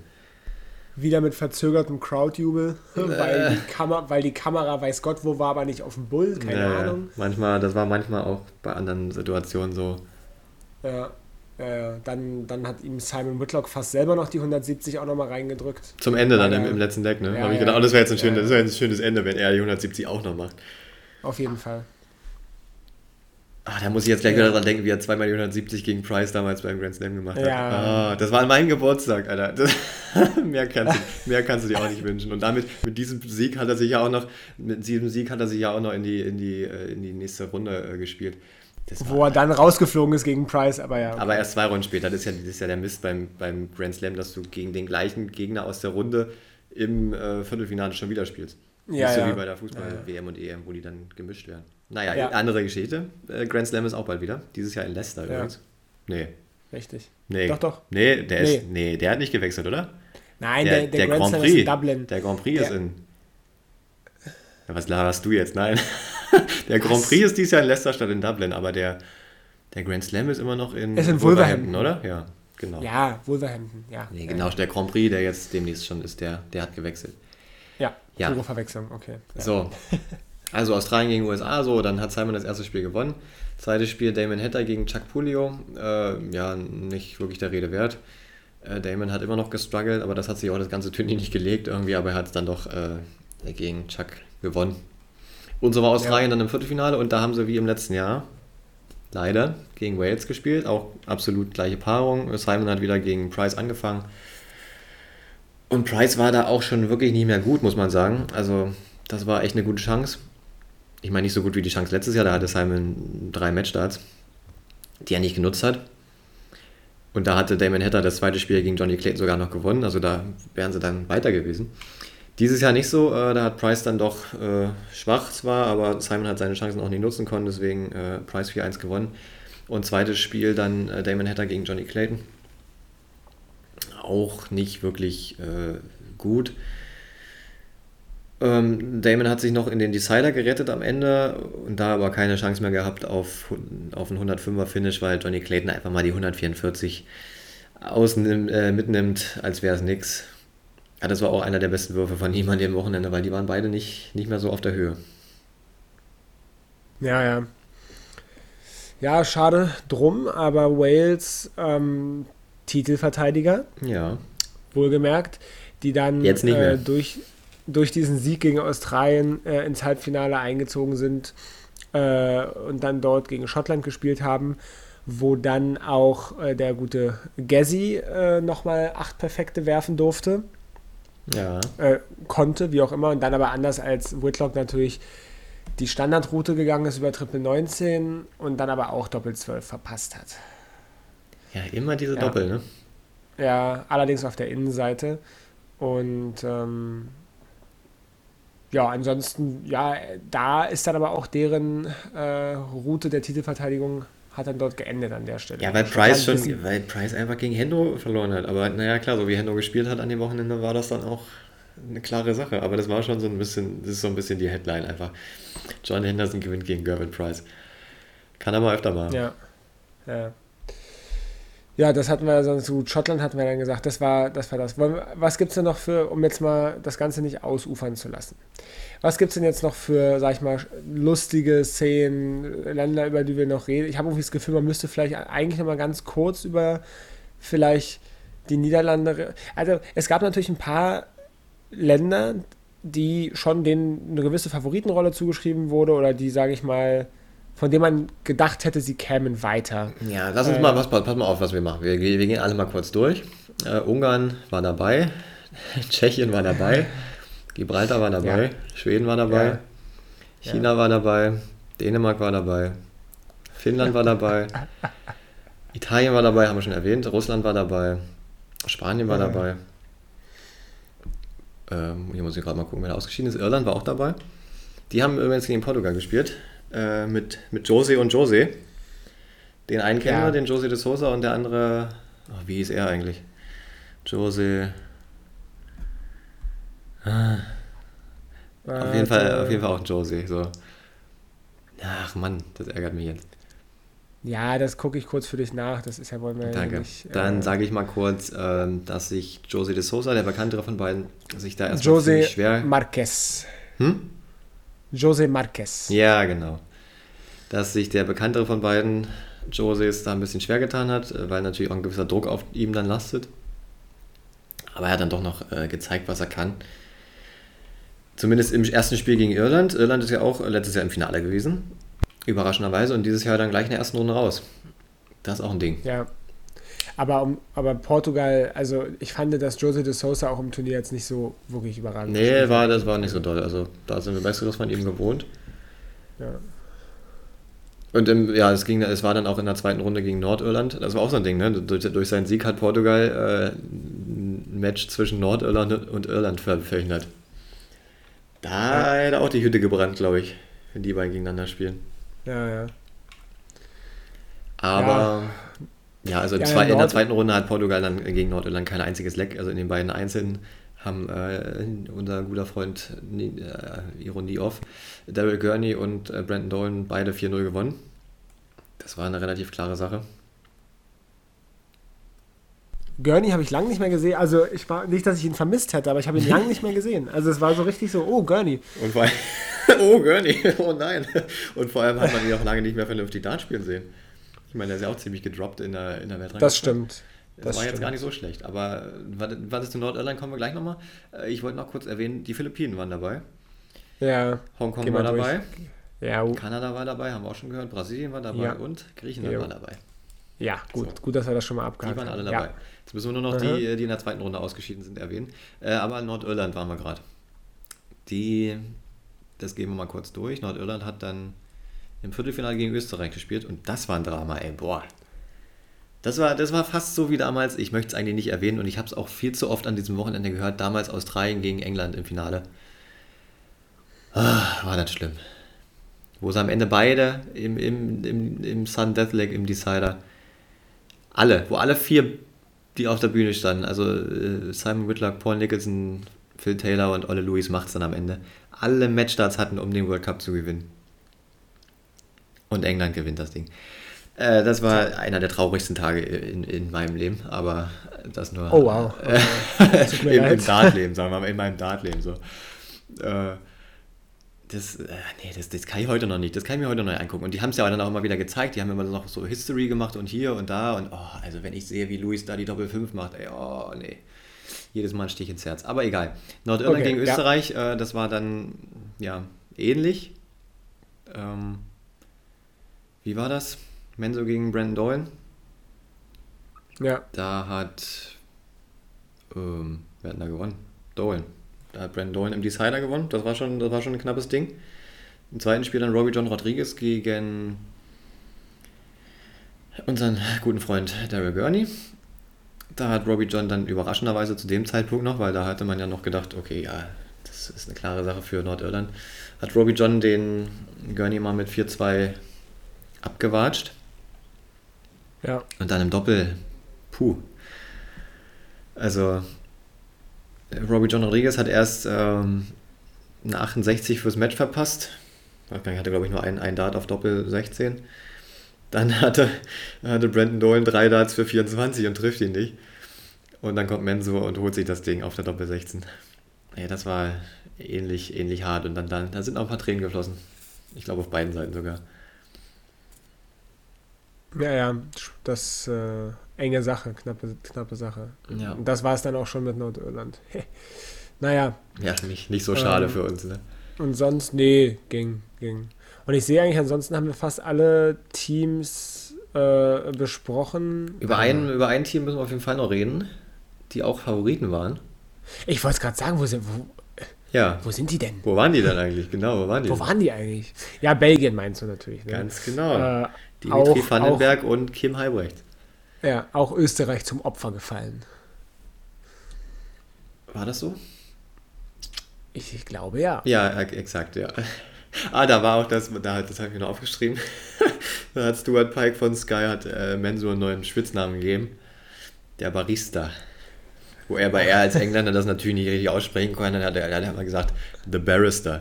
Wieder mit verzögertem Crowdjubel, weil, die Kamera, weil die Kamera weiß Gott wo war, aber nicht auf dem Bull, keine ja, Ahnung.
Manchmal, das war manchmal auch bei anderen Situationen so.
Ja, ja, dann, dann hat ihm Simon Whitlock fast selber noch die 170 auch nochmal reingedrückt.
Zum Ende dann im, im letzten Deck, ne? Ja, Habe ich gedacht, oh, das wäre jetzt ein, schön, das ein schönes Ende, wenn er die 170 auch noch macht.
Auf jeden Fall.
Ach, da muss ich jetzt gleich wieder dran denken, wie er zweimal die 170 gegen Price damals beim Grand Slam gemacht hat. Ja. Ah, das war an meinem Geburtstag, Alter. Das, mehr, kannst du, mehr kannst du dir auch nicht wünschen. Und damit, mit diesem Sieg hat er sich ja auch noch, mit diesem Sieg hat er sich ja auch noch in die, in die, äh, in die nächste Runde äh, gespielt.
Das Wo er dann rausgeflogen ist gegen Price, aber ja.
Okay. Aber erst zwei Runden später, das ist ja, das ist ja der Mist beim, beim Grand Slam, dass du gegen den gleichen Gegner aus der Runde im äh, Viertelfinale schon wieder spielst. Ja, Nicht so ja. wie bei der Fußball-WM und EM, wo die dann gemischt werden. Naja, ja. andere Geschichte. Äh, Grand Slam ist auch bald wieder. Dieses Jahr in Leicester übrigens. Nee.
Richtig.
Nee.
Doch, doch.
Nee, der, nee. Ist, nee, der hat nicht gewechselt, oder?
Nein, der, der, der, der Grand, Grand Slam Prix, ist in Dublin.
Der Grand Prix ist in. Ja, was laberst du jetzt? Nein. der Grand? Prix ist dieses Jahr in Leicester statt in Dublin, aber der, der Grand Slam ist immer noch in,
ist in Wolverhampton,
Wolverhampton, oder? Ja,
genau. Ja, Wolverhampton, ja.
Nee, genau, der Grand Prix, der jetzt demnächst schon ist, der, der hat gewechselt.
Ja, ja. Verwechslung, okay.
Ja. So, Also Australien gegen USA, so, dann hat Simon das erste Spiel gewonnen. Zweites Spiel Damon Hatter gegen Chuck Pulio. Äh, ja, nicht wirklich der Rede wert. Äh, Damon hat immer noch gestruggelt, aber das hat sich auch das ganze Turnier nicht gelegt irgendwie, aber er hat es dann doch äh, gegen Chuck gewonnen. Und so war Australien ja. dann im Viertelfinale und da haben sie wie im letzten Jahr leider gegen Wales gespielt. Auch absolut gleiche Paarung. Simon hat wieder gegen Price angefangen. Und Price war da auch schon wirklich nicht mehr gut, muss man sagen. Also, das war echt eine gute Chance ich meine nicht so gut wie die Chance letztes Jahr, da hatte Simon drei Matchstarts, die er nicht genutzt hat. Und da hatte Damon Hatter das zweite Spiel gegen Johnny Clayton sogar noch gewonnen, also da wären sie dann weiter gewesen. Dieses Jahr nicht so, äh, da hat Price dann doch äh, schwach zwar, aber Simon hat seine Chancen auch nicht nutzen können, deswegen äh, Price 4-1 gewonnen. Und zweites Spiel dann äh, Damon Hatter gegen Johnny Clayton. Auch nicht wirklich äh, gut. Ähm, Damon hat sich noch in den Decider gerettet am Ende und da aber keine Chance mehr gehabt auf, auf einen 105er Finish, weil Johnny Clayton einfach mal die 144 außen äh, mitnimmt, als wäre es nix. Ja, das war auch einer der besten Würfe von ihm an dem Wochenende, weil die waren beide nicht, nicht mehr so auf der Höhe.
Ja, ja. Ja, schade drum, aber Wales ähm, Titelverteidiger.
Ja.
Wohlgemerkt, die dann. Äh, durch durch diesen Sieg gegen Australien äh, ins Halbfinale eingezogen sind äh, und dann dort gegen Schottland gespielt haben, wo dann auch äh, der gute Gazzy äh, nochmal acht Perfekte werfen durfte.
Ja.
Äh, konnte, wie auch immer, und dann aber anders als Whitlock natürlich die Standardroute gegangen ist über Triple 19 und dann aber auch Doppel 12 verpasst hat.
Ja, immer diese ja. Doppel, ne?
Ja, allerdings auf der Innenseite. Und ähm, ja, ansonsten, ja, da ist dann aber auch deren äh, Route der Titelverteidigung hat dann dort geendet an der Stelle.
Ja, weil Price schon, weil Price einfach gegen Hendo verloren hat. Aber naja, klar, so wie Hendo gespielt hat an dem Wochenende, war das dann auch eine klare Sache. Aber das war schon so ein bisschen, das ist so ein bisschen die Headline einfach. John Henderson gewinnt gegen Gervin Price. Kann er mal öfter machen.
Ja. Ja. Ja, das hatten wir sonst gut. Schottland hatten wir dann gesagt, das war das. War das. Was gibt es denn noch für, um jetzt mal das Ganze nicht ausufern zu lassen? Was gibt es denn jetzt noch für, sag ich mal, lustige Szenen, Länder, über die wir noch reden? Ich habe irgendwie das Gefühl, man müsste vielleicht eigentlich noch mal ganz kurz über vielleicht die Niederlande. Also es gab natürlich ein paar Länder, die schon denen eine gewisse Favoritenrolle zugeschrieben wurde oder die, sage ich mal, von dem man gedacht hätte, sie kämen weiter.
Ja, lass uns äh, mal, was, pass mal auf, was wir machen. Wir, wir gehen alle mal kurz durch. Äh, Ungarn war dabei, Tschechien war dabei, Gibraltar war dabei, ja. Schweden war dabei, ja. China ja. war dabei, Dänemark war dabei, Finnland war dabei, Italien war dabei, haben wir schon erwähnt, Russland war dabei, Spanien war dabei. Ähm, hier muss ich gerade mal gucken, wer da ausgeschieden ist. Irland war auch dabei. Die haben übrigens gegen Portugal gespielt äh, mit, mit Jose und Jose. Den einen kennen ja. wir, den Jose de Sosa und der andere, oh, wie ist er eigentlich? Jose. Ah. Auf, jeden Fall, auf jeden Fall auch Jose. So. Ach Mann, das ärgert mich jetzt.
Ja, das gucke ich kurz für dich nach. Das ist ja wohl
mal. Danke. Nicht, Dann äh, sage ich mal kurz, ähm, dass sich Jose de Sosa, der bekanntere von beiden, sich da erstmal
Jose schwer. Marquez. Hm? Jose Marquez.
Ja, genau. Dass sich der bekanntere von beiden, Joses, da ein bisschen schwer getan hat, äh, weil natürlich auch ein gewisser Druck auf ihm dann lastet. Aber er hat dann doch noch äh, gezeigt, was er kann. Zumindest im ersten Spiel gegen Irland. Irland ist ja auch letztes Jahr im Finale gewesen. Überraschenderweise. Und dieses Jahr dann gleich in der ersten Runde raus. Das ist auch ein Ding.
Ja. Aber, um, aber Portugal, also ich fand, dass Jose de Sousa auch im Turnier jetzt nicht so wirklich überragend
Nee, war, das war nicht so toll. Also da sind wir Besseres von ihm gewohnt. Ja. Und im, ja, es, ging, es war dann auch in der zweiten Runde gegen Nordirland. Das war auch so ein Ding, ne? Durch, durch seinen Sieg hat Portugal äh, ein Match zwischen Nordirland und Irland verhindert. Da ja. hätte auch die Hütte gebrannt, glaube ich, wenn die beiden gegeneinander spielen.
Ja, ja.
Aber ja. Ja, also ja, zwei, in der zweiten Runde hat Portugal dann gegen Nordirland kein einziges Leck. Also in den beiden Einzelnen haben äh, unser guter Freund äh, Ironie off, Daryl Gurney und äh, Brandon Dolan beide 4-0 gewonnen. Das war eine relativ klare Sache.
Gurney habe ich lange nicht mehr gesehen. Also ich war nicht, dass ich ihn vermisst hätte, aber ich habe ihn lange nicht mehr gesehen. Also es war so richtig so, oh Gurney.
Und vor allem, oh Gurney, oh nein. Und vor allem hat man ihn auch lange nicht mehr vernünftig Dart spielen sehen. Ich meine, der ist ja auch ziemlich gedroppt in der, in der Weltrangliste.
Das stimmt.
Das, das war stimmt. jetzt gar nicht so schlecht. Aber was ist zu Nordirland, kommen wir gleich nochmal. Äh, ich wollte noch kurz erwähnen, die Philippinen waren dabei.
Ja.
Hongkong war dabei. Ja. Kanada war dabei, haben wir auch schon gehört. Brasilien war dabei ja. und Griechenland ja. war dabei.
Ja, gut, so. gut, dass wir das schon mal abgehakt
haben. Die waren alle dabei. Ja. Jetzt müssen wir nur noch die, die in der zweiten Runde ausgeschieden sind, erwähnen. Äh, aber Nordirland waren wir gerade. Die, das gehen wir mal kurz durch. Nordirland hat dann im Viertelfinale gegen Österreich gespielt und das war ein Drama, ey, boah. Das war, das war fast so wie damals, ich möchte es eigentlich nicht erwähnen und ich habe es auch viel zu oft an diesem Wochenende gehört, damals Australien gegen England im Finale. Ah, war das schlimm. Wo sie am Ende beide im, im, im, im Sun Death Leg, im Decider, alle, wo alle vier, die auf der Bühne standen, also äh, Simon Whitlock, Paul Nicholson, Phil Taylor und Olle Lewis macht es dann am Ende, alle Matchstarts hatten, um den World Cup zu gewinnen. Und England gewinnt das Ding. Äh, das war einer der traurigsten Tage in, in meinem Leben, aber das nur
oh, wow.
Okay. Im, im Dartleben, sagen wir mal, in meinem Dartleben so. Äh, das, äh, nee, das, das kann ich heute noch nicht. Das kann ich mir heute noch nicht angucken. Und die haben es ja dann auch immer wieder gezeigt. Die haben immer noch so History gemacht und hier und da. Und oh, also wenn ich sehe, wie Luis da die Doppel 5 macht, ey, oh, nee. Jedes Mal ein Stich ins Herz. Aber egal. Nordirland okay, gegen Österreich, ja. äh, das war dann, ja, ähnlich. Ähm, wie war das? Menzo gegen Brandon Doyle. Ja. Da hat, ähm, wer hat da gewonnen? Doyle. Da hat Brandon Doyle im Decider gewonnen. Das war schon, das war schon ein knappes Ding. Im zweiten Spiel dann Robbie John Rodriguez gegen unseren guten Freund Daryl Gurney. Da hat Robbie John dann überraschenderweise zu dem Zeitpunkt noch, weil da hatte man ja noch gedacht, okay, ja, das ist eine klare Sache für Nordirland, hat Robbie John den Gurney mal mit 4-2 abgewatscht.
Ja.
Und dann im Doppel, puh. Also, Robbie John Rodriguez hat erst ähm, eine 68 fürs Match verpasst. Ich hatte, glaube ich, nur einen, einen Dart auf Doppel 16. Dann hatte, hatte Brandon Dolan drei Darts für 24 und trifft ihn nicht. Und dann kommt Menso und holt sich das Ding auf der Doppel 16. Ja, das war ähnlich, ähnlich hart. Und dann, dann da sind auch ein paar Tränen geflossen. Ich glaube auf beiden Seiten sogar.
Ja, ja, das äh, enge Sache, knappe, knappe Sache.
Ja.
Und das war es dann auch schon mit Nordirland. naja.
Ja, nicht, nicht so schade
Ähm,
für uns. Ne?
Und sonst, nee, ging, ging. Und ich sehe eigentlich, ansonsten haben wir fast alle Teams äh, besprochen.
Über ein, über ein Team müssen wir auf jeden Fall noch reden, die auch Favoriten waren.
Ich wollte es gerade sagen, wo sind, wo,
Ja.
wo sind die denn?
Wo waren die dann eigentlich? Genau, wo waren die?
Wo waren die eigentlich? Ja, Belgien meinst du natürlich. Ne?
Ganz genau.
Äh,
Dimitri
auch-
Vandenberg und Kim Heibrecht.
Ja, auch Österreich zum Opfer gefallen.
War das so?
Ich, ich glaube ja.
Ja, e- exakt, ja. Ah, da war auch das, da, das habe ich mir noch aufgeschrieben. da hat Stuart Pike von Sky hat äh, Mensur einen neuen Spitznamen gegeben. Der Barista. Wo er bei er als Engländer das natürlich nicht richtig aussprechen konnte, dann hat er, dann hat er gesagt, The Barrister.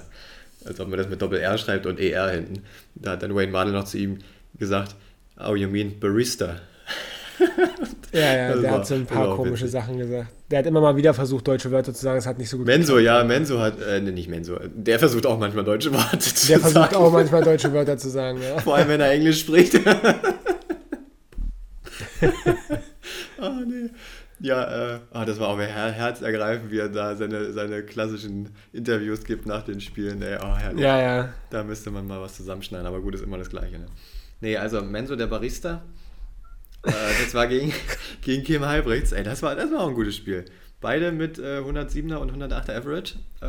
Als ob man das mit Doppel-R schreibt und ER hinten. Da hat dann Wayne Mardell noch zu ihm gesagt, oh, you mean Barista.
Ja, ja,
Das
der hat so ein paar komische
witzig.
Sachen gesagt. Der hat immer mal wieder versucht, deutsche Wörter zu sagen, es hat nicht so gut
Menso, ja, Menso hat, äh, nee, nicht Menso, der versucht auch manchmal deutsche Worte zu
Der versucht
sagen.
auch manchmal deutsche Wörter zu sagen, ja.
Vor allem, wenn er Englisch spricht. ah, nee. Ja, äh, ah, das war auch her herzergreifend, wie er da seine, seine klassischen Interviews gibt nach den Spielen. Ey, oh, herrlich.
Ja, ja.
Da müsste man mal was zusammenschneiden, aber gut, ist immer das Gleiche. Ne? Nee, also Menso, der Barista, äh, das war gegen, gegen Kim Halbrechts. Ey, das war, das war auch ein gutes Spiel. Beide mit äh, 107er und 108er Average. Äh,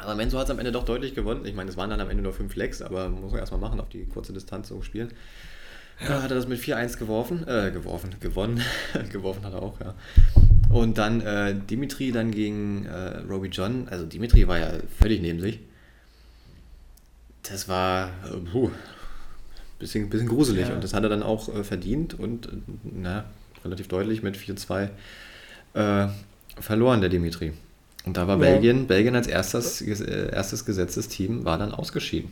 aber Menso hat es am Ende doch deutlich gewonnen. Ich meine, es waren dann am Ende nur 5 Lecks, aber muss man erstmal machen, auf die kurze Distanz so spielen. Ja. hat er das mit 4-1 geworfen, äh, geworfen, gewonnen. geworfen hat er auch, ja. Und dann äh, Dimitri dann gegen äh, Robbie John. Also Dimitri war ja völlig neben sich. Das war äh, puh, bisschen, bisschen gruselig
Ja.
und das hat er dann auch äh, verdient und äh, na, relativ deutlich mit 4-2 äh, verloren, der Dimitri. Und da war
Ja.
Belgien, Belgien als erstes, äh, erstes gesetztes Team war dann ausgeschieden.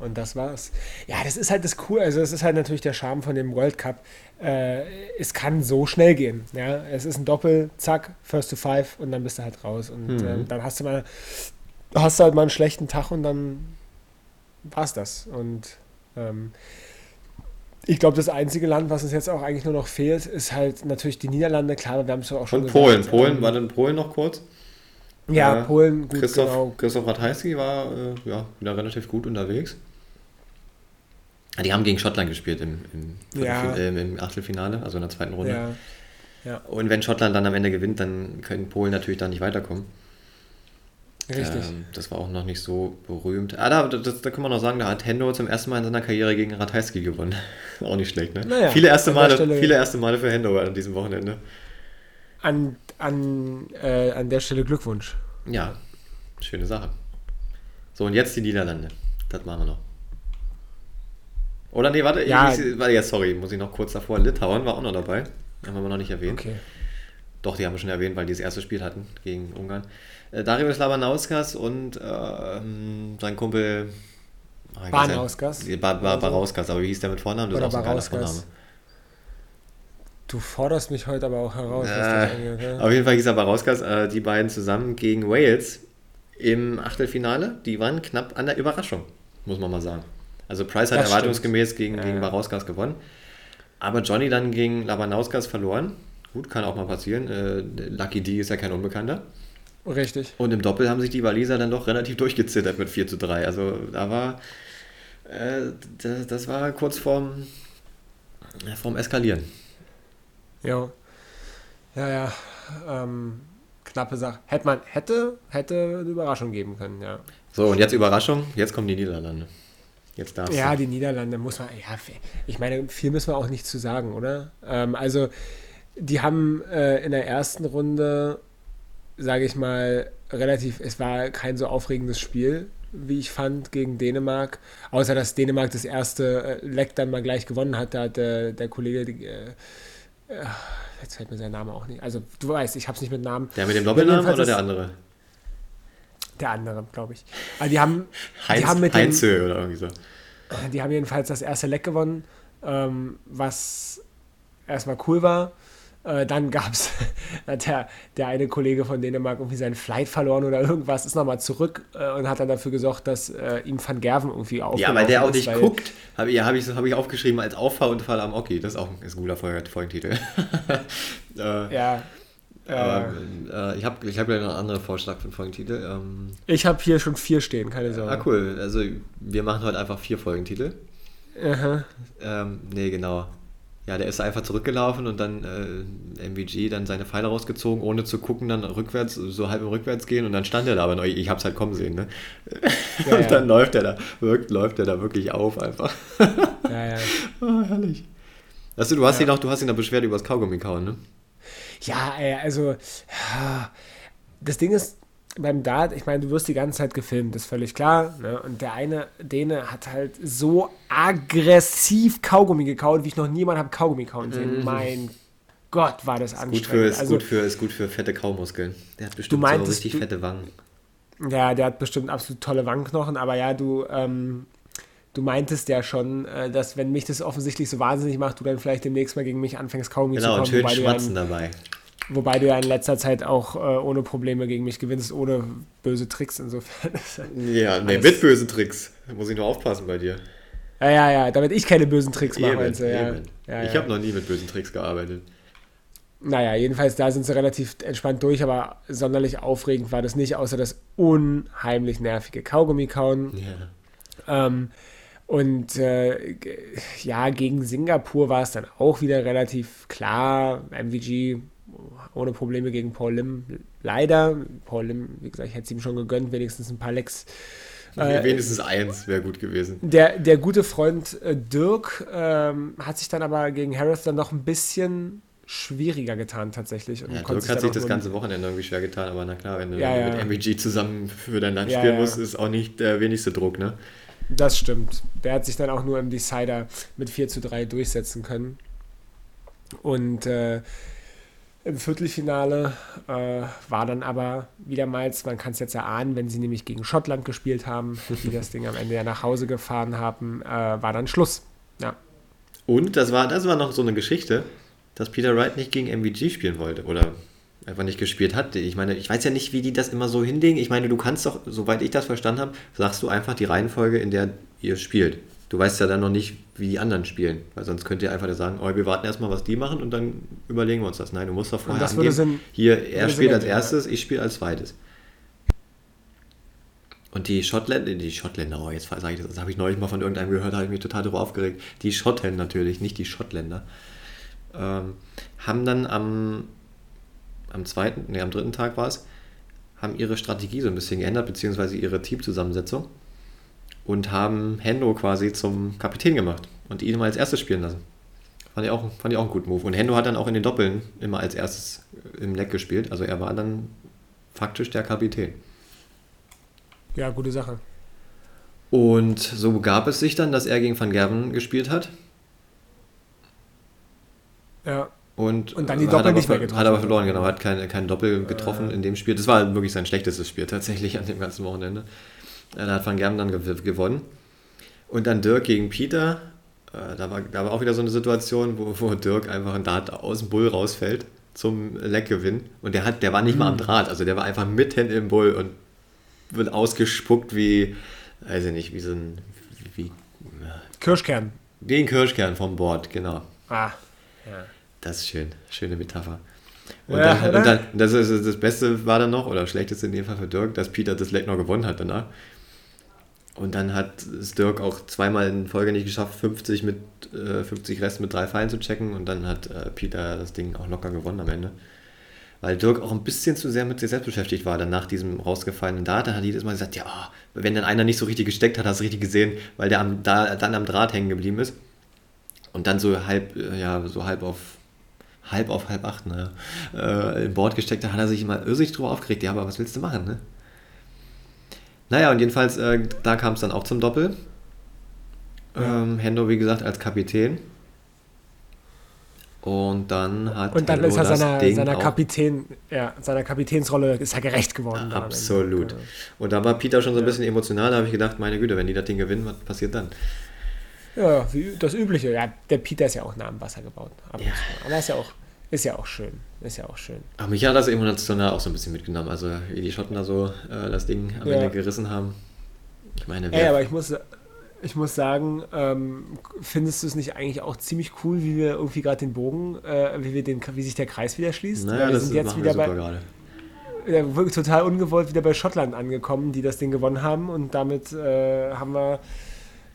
Und das war's. Ja, das ist halt das Cool. Also, das ist halt natürlich der Charme von dem World Cup. Äh, es kann so schnell gehen. Ja, es ist ein Doppel, zack, first to five und dann bist du halt raus. Und
Mhm.
ähm, dann hast du mal, hast du halt mal einen schlechten Tag und dann war's das. Und ähm, ich glaube, das einzige Land, was uns jetzt auch eigentlich nur noch fehlt, ist halt natürlich die Niederlande. Klar, wir haben es ja auch schon
Und Polen.
gesagt,
Polen, war denn Polen noch kurz?
Ja,
Äh,
Polen, gut,
Christoph,
genau.
Christoph Ratajski war äh, ja, wieder relativ gut unterwegs. Die haben gegen Schottland gespielt im, im,
Ja.
Äh, im Achtelfinale, also in der zweiten Runde.
Ja, ja,
Und wenn Schottland dann am Ende gewinnt, dann können Polen natürlich da nicht weiterkommen.
Richtig.
Ähm, das war auch noch nicht so berühmt. Ah, da, das, da kann man noch sagen, da hat Hendo zum ersten Mal in seiner Karriere gegen Ratajski gewonnen. auch nicht schlecht, ne?
Naja,
viele, erste Male,
Stelle-
viele erste Male für Hendo an diesem Wochenende.
An, an, äh, an der Stelle Glückwunsch.
Ja, schöne Sache. So, und jetzt die Niederlande. Das machen wir noch. Oder nee, warte,
Ja.
ich, warte, ja, sorry, muss ich noch kurz davor. Litauen war auch noch dabei. Haben wir noch nicht erwähnt.
Okay.
Doch, die haben wir schon erwähnt, weil die das erste Spiel hatten gegen Ungarn. Äh, Darius Labanauskas und ähm, sein Kumpel. Ja-
Banauskas?
Ba, ba? Barauskas, aber wie hieß der mit Vornamen? Das
Oder
ist auch so ein. Vorname.
Du forderst mich heute aber auch heraus.
Äh,
ja?
Auf jeden Fall hieß er Barauskas, äh, die beiden zusammen gegen Wales im Achtelfinale. Die waren knapp an der Überraschung, muss man mal sagen. Also Price hat
Das
erwartungsgemäß gegen,
Ja,
gegen
ja.
Barauskas gewonnen. Aber Johnny dann gegen Labanauskas verloren. Gut, kann auch mal passieren. Äh, Lucky D ist ja kein Unbekannter.
Richtig.
Und im Doppel haben sich die Waliser dann doch relativ durchgezittert mit 4 zu 3. Also da war, äh, das, das war kurz vorm, ja, vorm Eskalieren.
Ja. Ja, ja. Ähm, knappe Sache. Hätte man, hätte, hätte eine Überraschung geben können, ja.
So, und jetzt Überraschung, jetzt kommen die Niederlande. Jetzt darfst
Ja,
du.
die Niederlande muss man, ja, ich meine, viel müssen wir auch nicht zu sagen, oder? Ähm, also, die haben äh, in der ersten Runde, sage ich mal, relativ, es war kein so aufregendes Spiel, wie ich fand, gegen Dänemark. Außer dass Dänemark das erste äh, Leck dann mal gleich gewonnen hat. Da hat der, der Kollege, die, äh, äh jetzt fällt mir sein Name auch nicht. Also du weißt, ich habe es nicht mit Namen.
Der mit dem Doppelnamen oder der andere?
Der andere, glaube ich. Also die haben,
Heinz,
die haben mit
Heinze dem, oder irgendwie so.
Die haben jedenfalls das erste Leck gewonnen, ähm, was erstmal cool war. Äh, dann gab es, der, der eine Kollege von Dänemark irgendwie seinen Flight verloren oder irgendwas, ist nochmal zurück äh, und hat dann dafür gesorgt, dass äh, ihm Van Gerven irgendwie
auf. Ja, weil der auch nicht guckt. Habe ja, hab ich, hab ich aufgeschrieben als Auffahrunfall am Oki. Das ist auch ein, ist ein guter Folgentitel.
Äh, ja.
Äh, ich habe ich hab ja noch einen anderen Vorschlag für den Folgentitel. Ähm,
ich habe hier schon vier stehen, keine Sorge.
Ah, cool. Also wir machen heute einfach vier Folgentitel.
Aha.
Ähm, nee, genau. Ja, der ist einfach zurückgelaufen und dann äh, MVG dann seine Pfeile rausgezogen, ohne zu gucken, dann rückwärts, so halb im Rückwärts gehen und dann stand er da, aber ich hab's halt kommen sehen, ne? Ja, und ja. dann läuft er da, wirkt, läuft er da wirklich auf einfach.
Ja, ja.
oh, herrlich. Weißt du, du hast ja. ihn auch, du hast ihn da beschwert über das Kaugummi kauen, ne?
Ja, also das Ding ist, beim Dart, ich meine, du wirst die ganze Zeit gefilmt, ist völlig klar. Ne? Und der eine, Däne, hat halt so aggressiv Kaugummi gekaut, wie ich noch niemand habe Kaugummi kauen sehen. Mhm. Mein Gott, war das ist anstrengend.
Gut für, ist, also, gut für, ist gut für fette Kaumuskeln. Der hat bestimmt meintest, so richtig du, fette Wangen.
Ja, der hat bestimmt absolut tolle Wangenknochen, aber ja, du, ähm, du meintest ja schon, äh, dass wenn mich das offensichtlich so wahnsinnig macht, du dann vielleicht demnächst mal gegen mich anfängst, Kaugummi
genau, zu kauen. Genau, und schön schmatzen
ja
dabei.
Wobei du ja in letzter Zeit auch äh, ohne Probleme gegen mich gewinnst, ohne böse Tricks insofern.
ja, nee, mit bösen Tricks. Da muss ich nur aufpassen bei dir.
Ja, ja, ja, damit ich keine bösen Tricks mache. Eben, du, ja.
Ja, ich ja. habe noch nie mit bösen Tricks gearbeitet.
Naja, jedenfalls da sind sie relativ entspannt durch, aber sonderlich aufregend war das nicht, außer das unheimlich nervige Kaugummi-Kauen.
Ja.
Ähm, und äh, ja, gegen Singapur war es dann auch wieder relativ klar. MVG ohne Probleme gegen Paul Lim. Leider, Paul Lim, wie gesagt, ich hätte es ihm schon gegönnt, wenigstens ein paar Lecks.
Äh, wenigstens eins wäre gut gewesen.
Der, der gute Freund äh, Dirk ähm, hat sich dann aber gegen Harris dann noch ein bisschen schwieriger getan tatsächlich.
Und ja, Dirk hat sich das ganze Wochenende irgendwie schwer getan, aber na klar, wenn du ja, ja. mit MVG zusammen für dein Land spielen musst, ist auch nicht der wenigste Druck, ne?
Das stimmt. Der hat sich dann auch nur im Decider mit 4 zu 3 durchsetzen können. Und äh, im Viertelfinale äh, war dann aber wiedermals, man kann es jetzt erahnen, wenn sie nämlich gegen Schottland gespielt haben, die das Ding am Ende ja nach Hause gefahren haben, äh, war dann Schluss. Ja.
Und das war, das war noch so eine Geschichte, dass Peter Wright nicht gegen MVG spielen wollte oder einfach nicht gespielt hat. Ich meine, ich weiß ja nicht, wie die das immer so hinlegen. Ich meine, du kannst doch, soweit ich das verstanden habe, sagst du einfach die Reihenfolge, in der ihr spielt du weißt ja dann noch nicht, wie die anderen spielen. Weil sonst könnt ihr einfach sagen, oh, wir warten erstmal, was die machen und dann überlegen wir uns das. Nein, du musst doch vorher angeben, Sinn, hier, er spielt als erstes, ich spiele als zweites. Und die Schottländer, die Schottländer, oh, jetzt sage ich das, das habe ich neulich mal von irgendeinem gehört, habe ich mich total darüber aufgeregt. Die Schotten natürlich, nicht die Schottländer, ähm, haben dann am, am zweiten, nee, am dritten Tag war es, haben ihre Strategie so ein bisschen geändert, beziehungsweise ihre Teamzusammensetzung und haben Hendo quasi zum Kapitän gemacht und ihn mal als erstes spielen lassen. Fand ich, auch, fand ich auch einen guten Move. Und Hendo hat dann auch in den Doppeln immer als erstes im Leck gespielt. Also er war dann faktisch der Kapitän.
Ja, gute Sache.
Und so gab es sich dann, dass er gegen Van Gerven gespielt hat.
Ja.
Und,
und dann die Doppel nicht mehr getroffen.
Hat aber verloren, genau. Hat kein, kein Doppel getroffen äh. in dem Spiel. Das war wirklich sein schlechtestes Spiel tatsächlich an dem ganzen Wochenende. Da hat Van Gerben dann gewonnen. Und dann Dirk gegen Peter. Äh, da war, da war auch wieder so eine Situation, wo, wo Dirk einfach ein Dart aus dem Bull rausfällt zum Leckgewinn. Und der, hat, der war nicht mhm. mal am hm. Draht, also der war einfach mitten im Bull und wird ausgespuckt wie, weiß ich nicht, wie so ein. Wie,
Kirschkern.
Wie ein Kirschkern vom Board, genau.
Ah, ja.
Das ist schön, schöne Metapher. Und, ja, dann, und dann, das, ist, das Beste war dann noch, oder schlechteste in dem Fall für Dirk, dass Peter das Leck noch gewonnen hat danach. Und dann hat es Dirk auch zweimal in Folge nicht geschafft, 50 mit äh, 50 Rest mit drei Pfeilen zu checken. Und dann hat äh, Peter das Ding auch locker gewonnen am Ende. Weil Dirk auch ein bisschen zu sehr mit sich selbst beschäftigt war. Dann nach diesem rausgefallenen Dart, hat er jedes Mal gesagt, ja, wenn dann einer nicht so richtig gesteckt hat, hast du richtig gesehen, weil der am, da, dann am Draht hängen geblieben ist. Und dann so halb, äh, ja, so halb auf halb auf halb acht, naja, äh, in Bord gesteckt, da hat er sich immer irrsinnig drüber aufgeregt. Ja, aber was willst du machen, ne? Naja, und jedenfalls, äh, da kam es dann auch zum Doppel. Ähm, Hendo, wie gesagt, als Kapitän. Und dann hat
Und dann
Hendo
ist er seiner, seiner, Kapitän, ja, seiner Kapitänsrolle ist er gerecht geworden.
Absolut.
Ja.
Und da war Peter schon so ein bisschen emotional, da habe ich gedacht, meine Güte, wenn die das Ding gewinnen, was passiert dann?
Ja, das Übliche. Ja, der Peter ist ja auch nah am Wasser gebaut. Ab und
Ja.
zu. Aber ist ja auch, ist ja auch schön. Ist ja auch schön.
Aber mich hat das emotional auch so ein bisschen mitgenommen. Also wie die Schotten da so äh, das Ding am
Ja.
Ende gerissen haben. Ich meine,
Ey, aber ich muss, ich muss sagen, ähm, findest du es nicht eigentlich auch ziemlich cool, wie wir irgendwie gerade den Bogen, äh, wie wir den, wie sich der Kreis wieder schließt?
naja,
wir
das
sind jetzt wieder bei,
gerade.
wirklich total ungewollt wieder bei Schottland angekommen, die das Ding gewonnen haben und damit äh, haben wir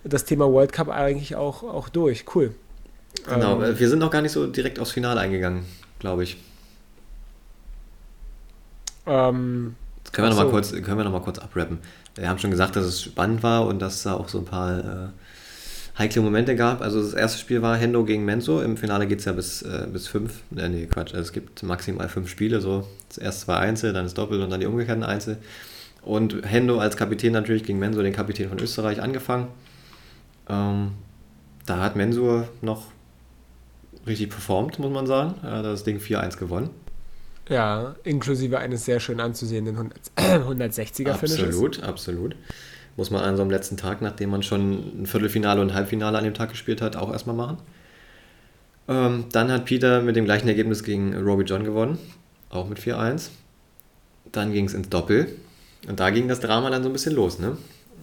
das Thema World Cup eigentlich auch, auch durch. Cool.
Genau,
Ähm,
äh, wir sind noch gar nicht so direkt aufs Finale eingegangen, glaube ich.
Ähm,
können wir, noch mal
so.
kurz, können wir noch mal kurz abrappen. Wir haben schon gesagt, dass es spannend war und dass es da auch so ein paar äh, heikle Momente gab. Also das erste Spiel war Hendo gegen Menso. Im Finale geht es ja bis, äh, bis fünf. Äh, nee, Quatsch. Es gibt maximal fünf Spiele. So. Das erste zwei Einzel, dann das Doppel und dann die umgekehrten Einzel. Und Hendo als Kapitän natürlich gegen Mensur, den Kapitän von Österreich, angefangen. Ähm, da hat Mensur noch richtig performt, muss man sagen. Er hat das Ding 4-1 gewonnen.
Ja, inklusive eines sehr schön anzusehenden 100, 160er Finishes.
Absolut, absolut. Muss man an so einem letzten Tag, nachdem man schon ein Viertelfinale und ein Halbfinale an dem Tag gespielt hat, auch erstmal machen. Ähm, dann hat Peter mit dem gleichen Ergebnis gegen Robbie John gewonnen, auch mit 4-1. Dann ging es ins Doppel und da ging das Drama dann so ein bisschen los. Ne?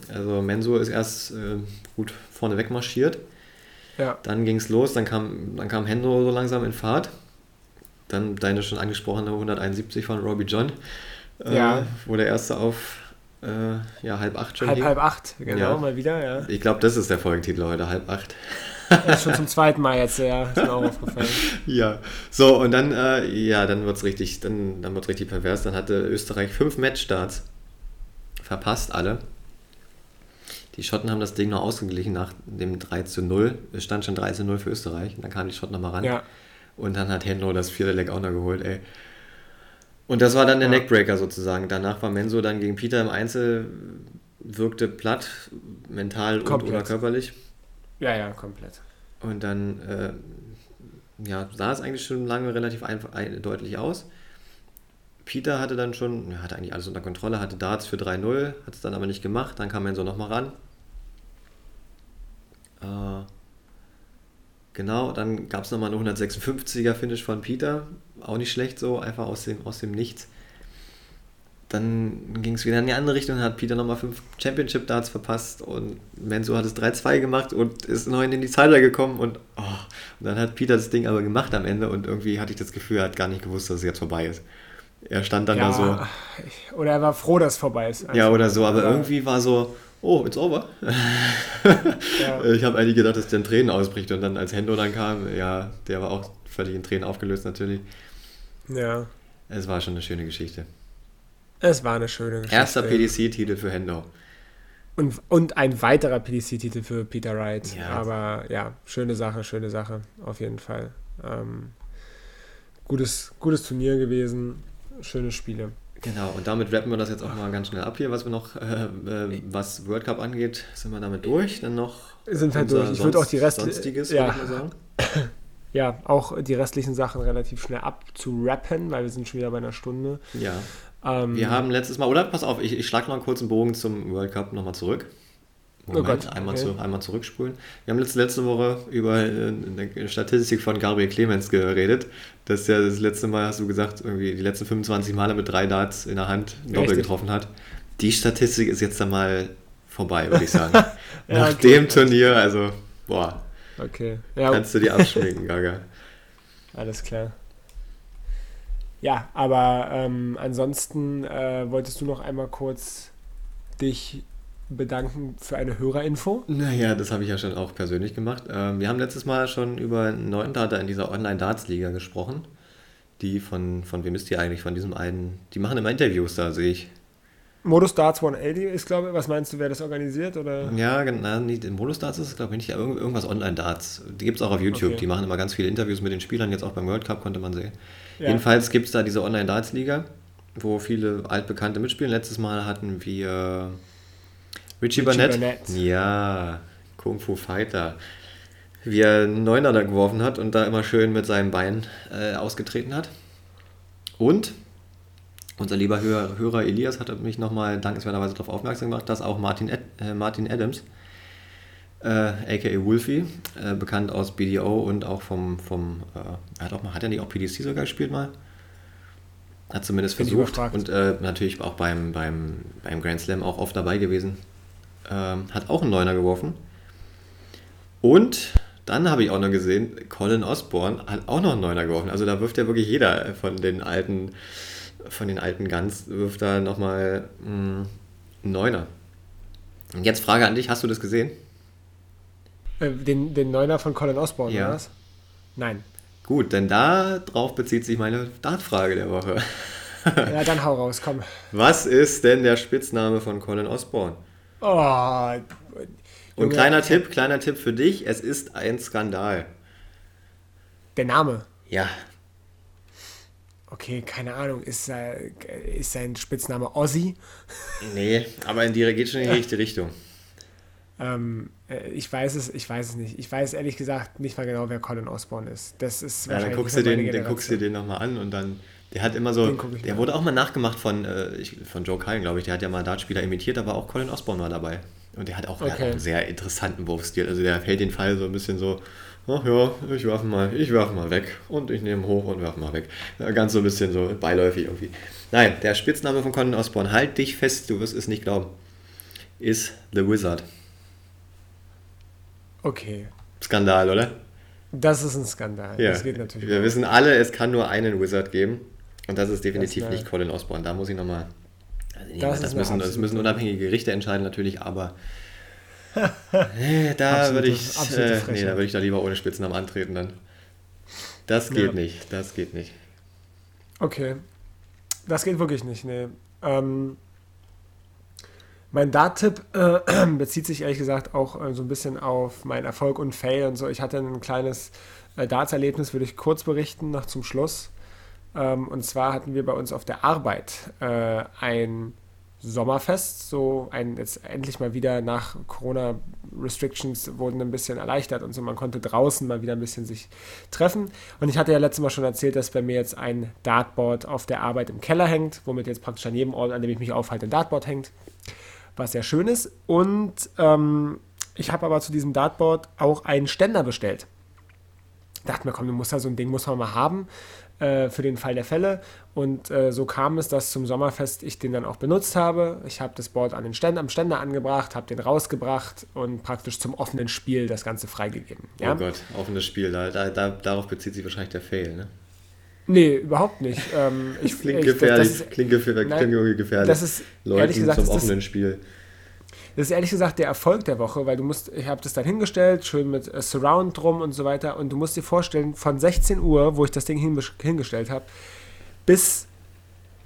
Also Mensur ist erst äh, gut vorne weg marschiert,
Ja,
dann ging es los, dann kam, dann kam Hendo so langsam in Fahrt. Dann deine schon angesprochene 171 von Robbie John, äh,
Ja.
wo der erste auf äh, ja, halb acht schon
halb,
hing.
halb acht, genau,
Ja.
mal wieder, ja.
Ich glaube, das ist der Folgentitel heute, halb acht.
Das ist schon zum zweiten Mal jetzt, ja, ist mir auch aufgefallen.
Ja, so und dann, äh, ja, dann wird's richtig, dann, dann wird's richtig pervers. Dann hatte Österreich fünf Matchstarts verpasst, alle. Die Schotten haben das Ding noch ausgeglichen nach dem 3 zu 0. Es stand schon 3 zu 0 für Österreich. Und dann kamen die Schotten nochmal ran.
Ja,
Und dann hat Henlo das vierte Leck auch noch geholt, ey. Und das war dann der
Ja.
Neckbreaker sozusagen. Danach war Menso dann gegen Peter im Einzel, wirkte platt, mental und oder körperlich.
ja, ja, komplett.
Und dann äh, ja, sah es eigentlich schon lange relativ einfach, ein, deutlich aus. Peter hatte dann schon, hatte eigentlich alles unter Kontrolle, hatte Darts für 3-0, hat es dann aber nicht gemacht. Dann kam Menso nochmal ran. Äh, genau, dann gab es nochmal eine 156er Finish von Peter. Auch nicht schlecht so, einfach aus dem, aus dem Nichts. Dann ging es wieder in die andere Richtung, hat Peter nochmal fünf Championship Darts verpasst und Menzo hat es 3-2 gemacht und ist neun in die Zeitler gekommen und, oh, und dann hat Peter das Ding aber gemacht am Ende und irgendwie hatte ich das Gefühl, er hat gar nicht gewusst, dass es jetzt vorbei ist. Er stand dann da so,
Ja, oder er war froh, dass es vorbei ist.
ja oder so, aber
Ja.
irgendwie war so, oh, it's over.
Ja.
Ich habe eigentlich gedacht, dass der in Tränen ausbricht und dann als Hendo dann kam, ja, der war auch völlig in Tränen aufgelöst natürlich.
Ja,
Es war schon eine schöne Geschichte.
es war eine schöne Geschichte.
Erster PDC-Titel für Hendo.
Und, und ein weiterer PDC-Titel für Peter Wright.
Ja.
Aber ja, schöne Sache, schöne Sache, auf jeden Fall. Ähm, gutes, gutes Turnier gewesen, schöne Spiele.
Genau, und damit rappen wir das jetzt auch mal ganz schnell ab hier, was wir noch, äh, äh, was World Cup angeht, sind wir damit durch. Dann noch
Sind wir
unser
durch. Ich würde auch die Rest-
Sonstiges,
ja.
würde ich mal sagen.
Ja, auch die restlichen Sachen relativ schnell abzurappen, weil wir sind schon wieder bei einer Stunde.
Ja,
Ähm,
wir haben letztes Mal, oder pass auf, ich, ich schlage noch einen kurzen Bogen zum World Cup nochmal zurück. Moment,
Oh Gott,
einmal,
okay.
zu, einmal zurückspulen. Wir haben letzte, letzte Woche über äh, eine Statistik von Gabriel Clemens geredet. Das ist ja das letzte Mal, hast du gesagt, irgendwie die letzten 25 Male mit drei Darts in der Hand Doppel
Richtig.
getroffen hat. Die Statistik ist jetzt dann mal vorbei, würde ich sagen.
Ja,
Nach
okay.
dem Turnier, also, boah,
Okay, ja,
kannst du dir abschminken, Gaga.
alles klar. Ja, aber ähm, ansonsten äh, wolltest du noch einmal kurz dich bedanken für eine Hörerinfo?
Naja, das habe ich ja schon auch persönlich gemacht. Ähm, wir haben letztes Mal schon über einen neuen Data in dieser Online-Darts-Liga gesprochen. Die von, von wem ist die eigentlich? Von diesem einen, die machen immer Interviews da, sehe ich.
Modus Darts 180 ist, glaube ich, was meinst du, wer das organisiert? Oder?
Ja, genau, nicht in Modus Darts ist es, glaube ich, nicht, irgendwas Online-Darts. Die gibt es auch auf YouTube, okay. die machen immer ganz viele Interviews mit den Spielern, jetzt auch beim World Cup konnte man sehen. Ja. Jedenfalls gibt es da diese Online-Darts-Liga, wo viele altbekannte mitspielen. Letztes Mal hatten wir Richie, Richie Burnett. Burnett. Ja, Kung Fu Fighter. Wie er einen Neuner da geworfen hat und da immer schön mit seinem Bein äh, ausgetreten hat. Und unser lieber Hörer, Hörer Elias hat mich nochmal dankenswerterweise darauf aufmerksam gemacht, dass auch Martin, Ad, äh, Martin Adams, äh, aka Wolfie, äh, bekannt aus BDO und auch vom, vom äh, hat, auch mal, hat er nicht auch PDC sogar gespielt mal? Hat zumindest Bin versucht und äh, natürlich auch beim, beim, beim Grand Slam auch oft dabei gewesen. Ähm, hat auch einen Neuner geworfen. Und dann habe ich auch noch gesehen, Colin Osborne hat auch noch einen Neuner geworfen. Also da wirft ja wirklich jeder von den alten von den alten Guns wirft da nochmal hm, einen Neuner. Und jetzt Frage an dich, hast du das gesehen?
Äh, den, den Neuner von Colin Osborne, ja. oder was? Nein.
Gut, denn darauf bezieht sich meine Dartfrage der Woche.
ja, dann hau raus, komm.
Was ist denn der Spitzname von Colin Osborne? Oh. Und kleiner Tipp, kleiner Tipp für dich, es ist ein Skandal.
Der Name?
Ja,
Okay, keine Ahnung. Ist, äh, ist sein Spitzname Ozzy?
Nee, aber in die geht schon in die richtige Richtung.
Ähm, äh, ich weiß es, ich weiß es nicht. Ich weiß ehrlich gesagt nicht mal genau, wer Colin Osborne ist. Das ist
ja, dann guckst du den, dann guckst du den nochmal an und dann. Der hat immer so. Der mal. wurde auch mal nachgemacht von, äh, von Joe Cullen, glaube ich. Der hat ja mal Dartspieler imitiert, aber auch Colin Osborne war dabei. Und der hat auch, okay. hat auch einen sehr interessanten Wurfstil. Also der fällt den Fall so ein bisschen so ach ja, ich werfe mal, ich werfe mal weg und ich nehme hoch und werfe mal weg. Ganz so ein bisschen so beiläufig irgendwie. Nein, der Spitzname von Conan Osborne, halt dich fest, du wirst es nicht glauben, ist The Wizard.
Okay.
Skandal, oder?
Das ist ein Skandal.
Ja. Das geht natürlich. Wir wissen alle, es kann nur einen Wizard geben. Und das ist definitiv das nicht Colin Osborne. Da muss ich nochmal. Also das, das, müssen, das müssen unabhängige Gerichte entscheiden, natürlich, aber nee, da würde ich, äh, nee, da ich da lieber ohne Spitznamen antreten dann. Das geht ja. nicht, das geht nicht.
Okay. Das geht wirklich nicht, nee. Ähm, mein Dart-Tipp äh, bezieht sich ehrlich gesagt auch äh, so ein bisschen auf meinen Erfolg und Fail und so. Ich hatte ein kleines äh, Darts-Erlebnis, würde ich kurz berichten, noch zum Schluss. Ähm, und zwar hatten wir bei uns auf der Arbeit äh, ein Sommerfest, so ein jetzt endlich mal wieder nach Corona Restrictions wurden ein bisschen erleichtert und so. Man konnte draußen mal wieder ein bisschen sich treffen. Und ich hatte ja letztes Mal schon erzählt, dass bei mir jetzt ein Dartboard auf der Arbeit im Keller hängt, womit jetzt praktisch an jedem Ort, an dem ich mich aufhalte, ein Dartboard hängt, was sehr schön ist. Und ähm, ich habe aber zu diesem Dartboard auch einen Ständer bestellt. Dachte mir, komm, du musst ja so ein Ding muss man mal haben äh, für den Fall der Fälle. Und äh, so kam es, dass zum Sommerfest ich den dann auch benutzt habe. Ich habe das Board an den Ständer, am Ständer angebracht, habe den rausgebracht und praktisch zum offenen Spiel das Ganze freigegeben. Ja?
Oh Gott, offenes Spiel, da, da, da, darauf bezieht sich wahrscheinlich der Fail, ne?
Nee, überhaupt nicht. Ähm, ich,
klingt gefährlich, das, das ist, klingt gefährlich, nein, klingt gefährlich.
Das ist,
Leuten
ehrlich gesagt,
zum offenen Spiel.
Das ist ehrlich gesagt der Erfolg der Woche, weil du musst, ich habe das dann hingestellt, schön mit äh, Surround drum und so weiter. Und du musst dir vorstellen, von 16 Uhr, wo ich das Ding hingestellt habe, bis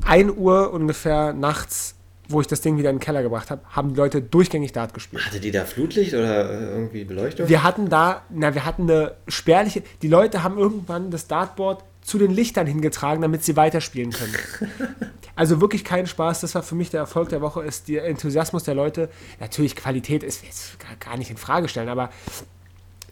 1 Uhr ungefähr nachts, wo ich das Ding wieder in den Keller gebracht habe, haben die Leute durchgängig Dart gespielt.
Hatte die da Flutlicht oder äh, irgendwie Beleuchtung?
Wir hatten da, na, wir hatten eine spärliche, die Leute haben irgendwann das Dartboard zu den Lichtern hingetragen, damit sie weiterspielen können. also wirklich kein Spaß. Das war für mich der Erfolg der Woche, ist der Enthusiasmus der Leute. Natürlich, Qualität ist jetzt gar nicht in Frage stellen, aber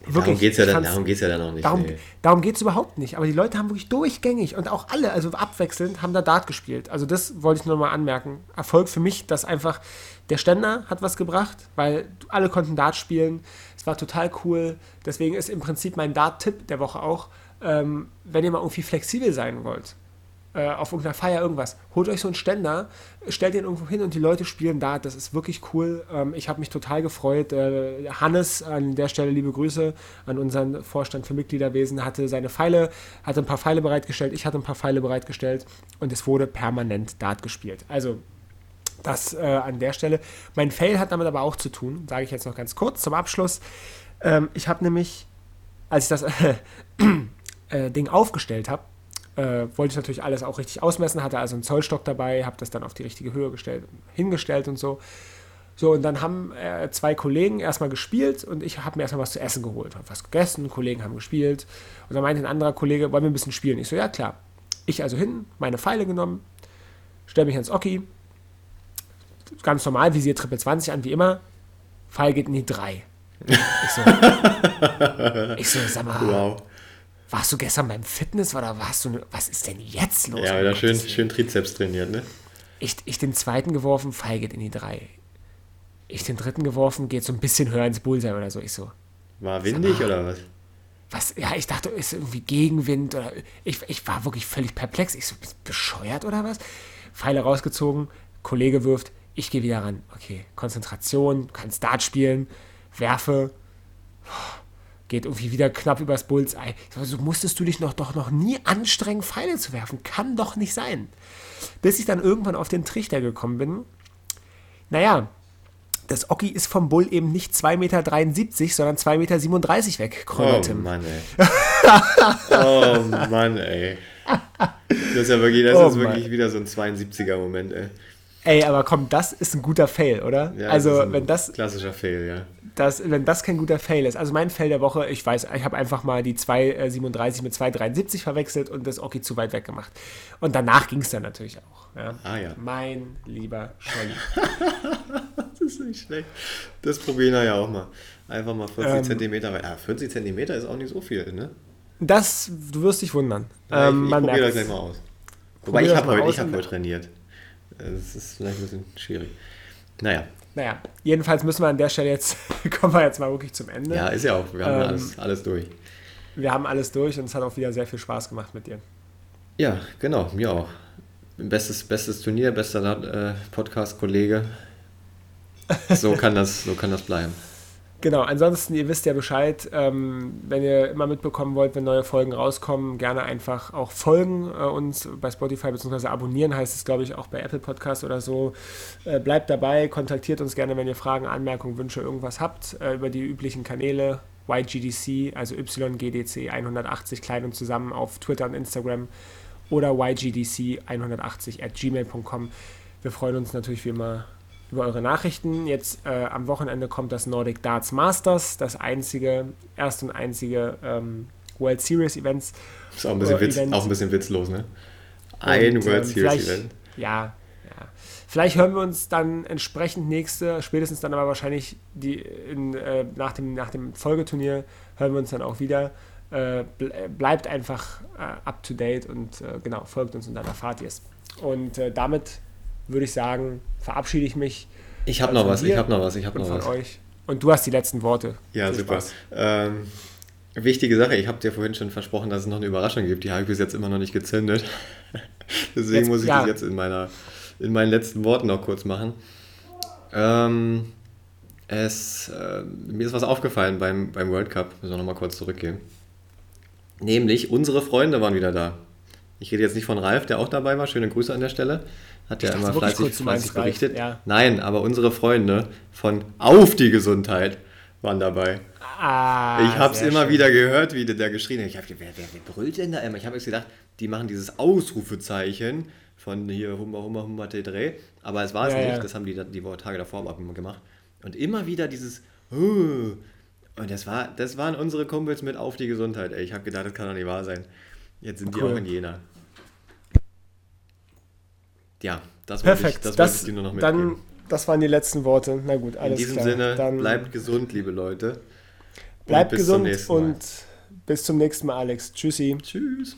Wirklich, darum geht es ja, dann, ja dann auch nicht.
Darum, nee. darum geht es überhaupt nicht. Aber die Leute haben wirklich durchgängig und auch alle, also abwechselnd, haben da Dart gespielt. Also das wollte ich nur mal anmerken. Erfolg für mich, dass einfach der Ständer hat was gebracht, weil alle konnten Dart spielen. Es war total cool. Deswegen ist im Prinzip mein Dart-Tipp der Woche auch, ähm, wenn ihr mal irgendwie flexibel sein wollt, äh, auf irgendeiner Feier irgendwas, holt euch so einen Ständer, stellt den irgendwo hin und die Leute spielen da. Das ist wirklich cool. Ähm, ich habe mich total gefreut. Äh, Hannes, an der Stelle liebe Grüße an unseren Vorstand für Mitgliederwesen, hatte seine Pfeile, hatte ein paar Pfeile bereitgestellt, ich hatte ein paar Pfeile bereitgestellt und es wurde permanent Dart gespielt. Also das äh, an der Stelle. Mein Fail hat damit aber auch zu tun, sage ich jetzt noch ganz kurz zum Abschluss. Ähm, ich habe nämlich, als ich das äh, Ding aufgestellt habe, äh, wollte ich natürlich alles auch richtig ausmessen, hatte also einen Zollstock dabei, habe das dann auf die richtige Höhe gestellt, hingestellt und so. So, und dann haben äh, zwei Kollegen erstmal gespielt und ich habe mir erstmal was zu essen geholt. Habe was gegessen, Kollegen haben gespielt. Und dann meinte ein anderer Kollege, wollen wir ein bisschen spielen? Ich so, ja klar. Ich also hin, meine Pfeile genommen, stelle mich ans Oki. Ganz normal, Visier Triple 20 an, wie immer. Pfeil geht in die 3. Ich so, ich so sag mal,
Wow.
Warst du gestern beim Fitness oder warst du, was ist denn jetzt los?
Ja, wieder schön, schön Trizeps trainiert, ne?
Ich, ich den zweiten geworfen, Pfeil geht in die 3. Ich den dritten geworfen, geht so ein bisschen höher ins Bullseye oder so. Ich so,
War windig oder was?
was, ja, ich dachte, ist irgendwie Gegenwind oder ich, ich war wirklich völlig perplex. Ich so, bescheuert oder was? Pfeile rausgezogen, Kollege wirft, ich gehe wieder ran. Okay, Konzentration, kann Dart spielen, werfe, geht irgendwie wieder knapp übers Bullseye. Ich so, so musstest du dich noch, doch noch nie anstrengen, Pfeile zu werfen. Kann doch nicht sein. Bis ich dann irgendwann auf den Trichter gekommen bin. Naja, das Oki ist vom Bull eben nicht 2,73 Meter, sondern 2,37 Meter weg,
Oh
Chronotim.
Mann, ey. Oh Mann, ey. Das ist ja wirklich, das
Oh
ist wirklich wieder so ein 72er-Moment, ey.
Ey, aber komm, das ist ein guter Fail, oder?
Ja,
also,
ist ein
wenn das,
Klassischer Fail, ja.
Das, wenn das kein guter Fail ist. Also, mein Fail der Woche, ich weiß, ich habe einfach mal die 2,37 mit 2,73 verwechselt und das Oki zu weit weg gemacht. Und danach ging es dann natürlich auch. Ja?
Ah ja.
Mein lieber Scholli.
Das ist nicht schlecht. Das probieren wir ja auch mal. Einfach mal 40
Ähm.
Zentimeter. Ja, 40 Zentimeter ist auch nicht so viel, ne?
Das, du wirst dich wundern.
Ja,
ähm,
ich ich
man
probiere das gleich mal aus. Wobei ich habe heute, ich hab heute trainiert. Das ist vielleicht ein bisschen schwierig. Naja,
Naja, jedenfalls müssen wir an der Stelle jetzt, kommen wir jetzt mal wirklich zum Ende.
ja, ist ja auch. Wir haben
Ähm.
alles, alles durch.
Wir haben alles durch und es hat auch wieder sehr viel Spaß gemacht mit dir.
Ja, genau, mir auch. Bestes, bestes Turnier, bester äh, Podcast-Kollege. So kann, das, so kann das bleiben.
Genau, ansonsten, ihr wisst ja Bescheid, ähm, wenn ihr immer mitbekommen wollt, wenn neue Folgen rauskommen, gerne einfach auch folgen äh, uns bei Spotify bzw. abonnieren, heißt es, glaube ich, auch bei Apple Podcast oder so. Äh, bleibt dabei, kontaktiert uns gerne, wenn ihr Fragen, Anmerkungen, Wünsche, irgendwas habt, äh, über die üblichen Kanäle, YGDC, also YGDC 180 klein und zusammen auf Twitter und Instagram oder YGDC 180 at gmail.com. Wir freuen uns natürlich wie immer über eure Nachrichten. Jetzt äh, am Wochenende kommt das Nordic Darts Masters, das einzige, erste und einzige ähm, World Series Events.
Ist auch ein bisschen,
Äh,
Witz,
Event.
auch ein bisschen witzlos, ne? Ein
Und,
World
ähm,
Series Event.
Ja, ja. Vielleicht hören wir uns dann entsprechend nächste, spätestens dann aber wahrscheinlich die in, äh, nach, dem, nach dem Folgeturnier hören wir uns dann auch wieder. Äh, äh, bleibt einfach äh, up to date und genau, folgt uns und dann erfahrt ihr es. Und damit würde ich sagen, verabschiede ich mich
Ich habe noch
von
was, ich habe noch was, ich habe noch was.
euch. Und du hast die letzten Worte.
Ja,
Viel
super. Ähm, wichtige Sache, ich habe dir vorhin schon versprochen, dass es noch eine Überraschung gibt. Die habe ich bis jetzt immer noch nicht gezündet. Deswegen
Jetzt-
muss ich
ja.
das jetzt in, meiner, in meinen letzten Worten noch kurz machen. Ähm, es, äh, mir ist was aufgefallen beim, beim World Cup, müssen wir nochmal kurz zurückgehen. Nämlich, unsere Freunde waren wieder da. Ich rede jetzt nicht von Ralf, der auch dabei war. Schöne Grüße an der Stelle. Hat ja immer fleißig, fleißig berichtet.
ja.
Nein, aber unsere Freunde von Auf die Gesundheit waren dabei.
Ah,
Ich habe es immer
schön.
wieder gehört, wie der da geschrien hat. Ich habe gedacht, wer, wer, wer brüllt denn da immer? Ich habe jetzt gedacht, die machen dieses Ausrufezeichen von hier Hummer, Hummer, Hummer, T3. Aber es war es
Ja,
nicht.
ja.
Das haben die, die Tage davor immer gemacht. Und immer wieder dieses "Huh." Und das, war, das waren unsere Kumpels mit Auf die Gesundheit. Ey, ich habe gedacht, das kann doch nicht wahr sein. Jetzt sind die
Cool.
auch in Jena. Ja, das wollte ich,
Perfekt.
das,
Das,
wollte ich dir nur noch mitgeben.
dann, das waren die letzten Worte. Na gut,
in
alles
diesem
klar.
Sinne,
dann
bleibt gesund, liebe Leute.
Bleibt gesund und bis zum nächsten Mal, Alex. Tschüssi.
Tschüss.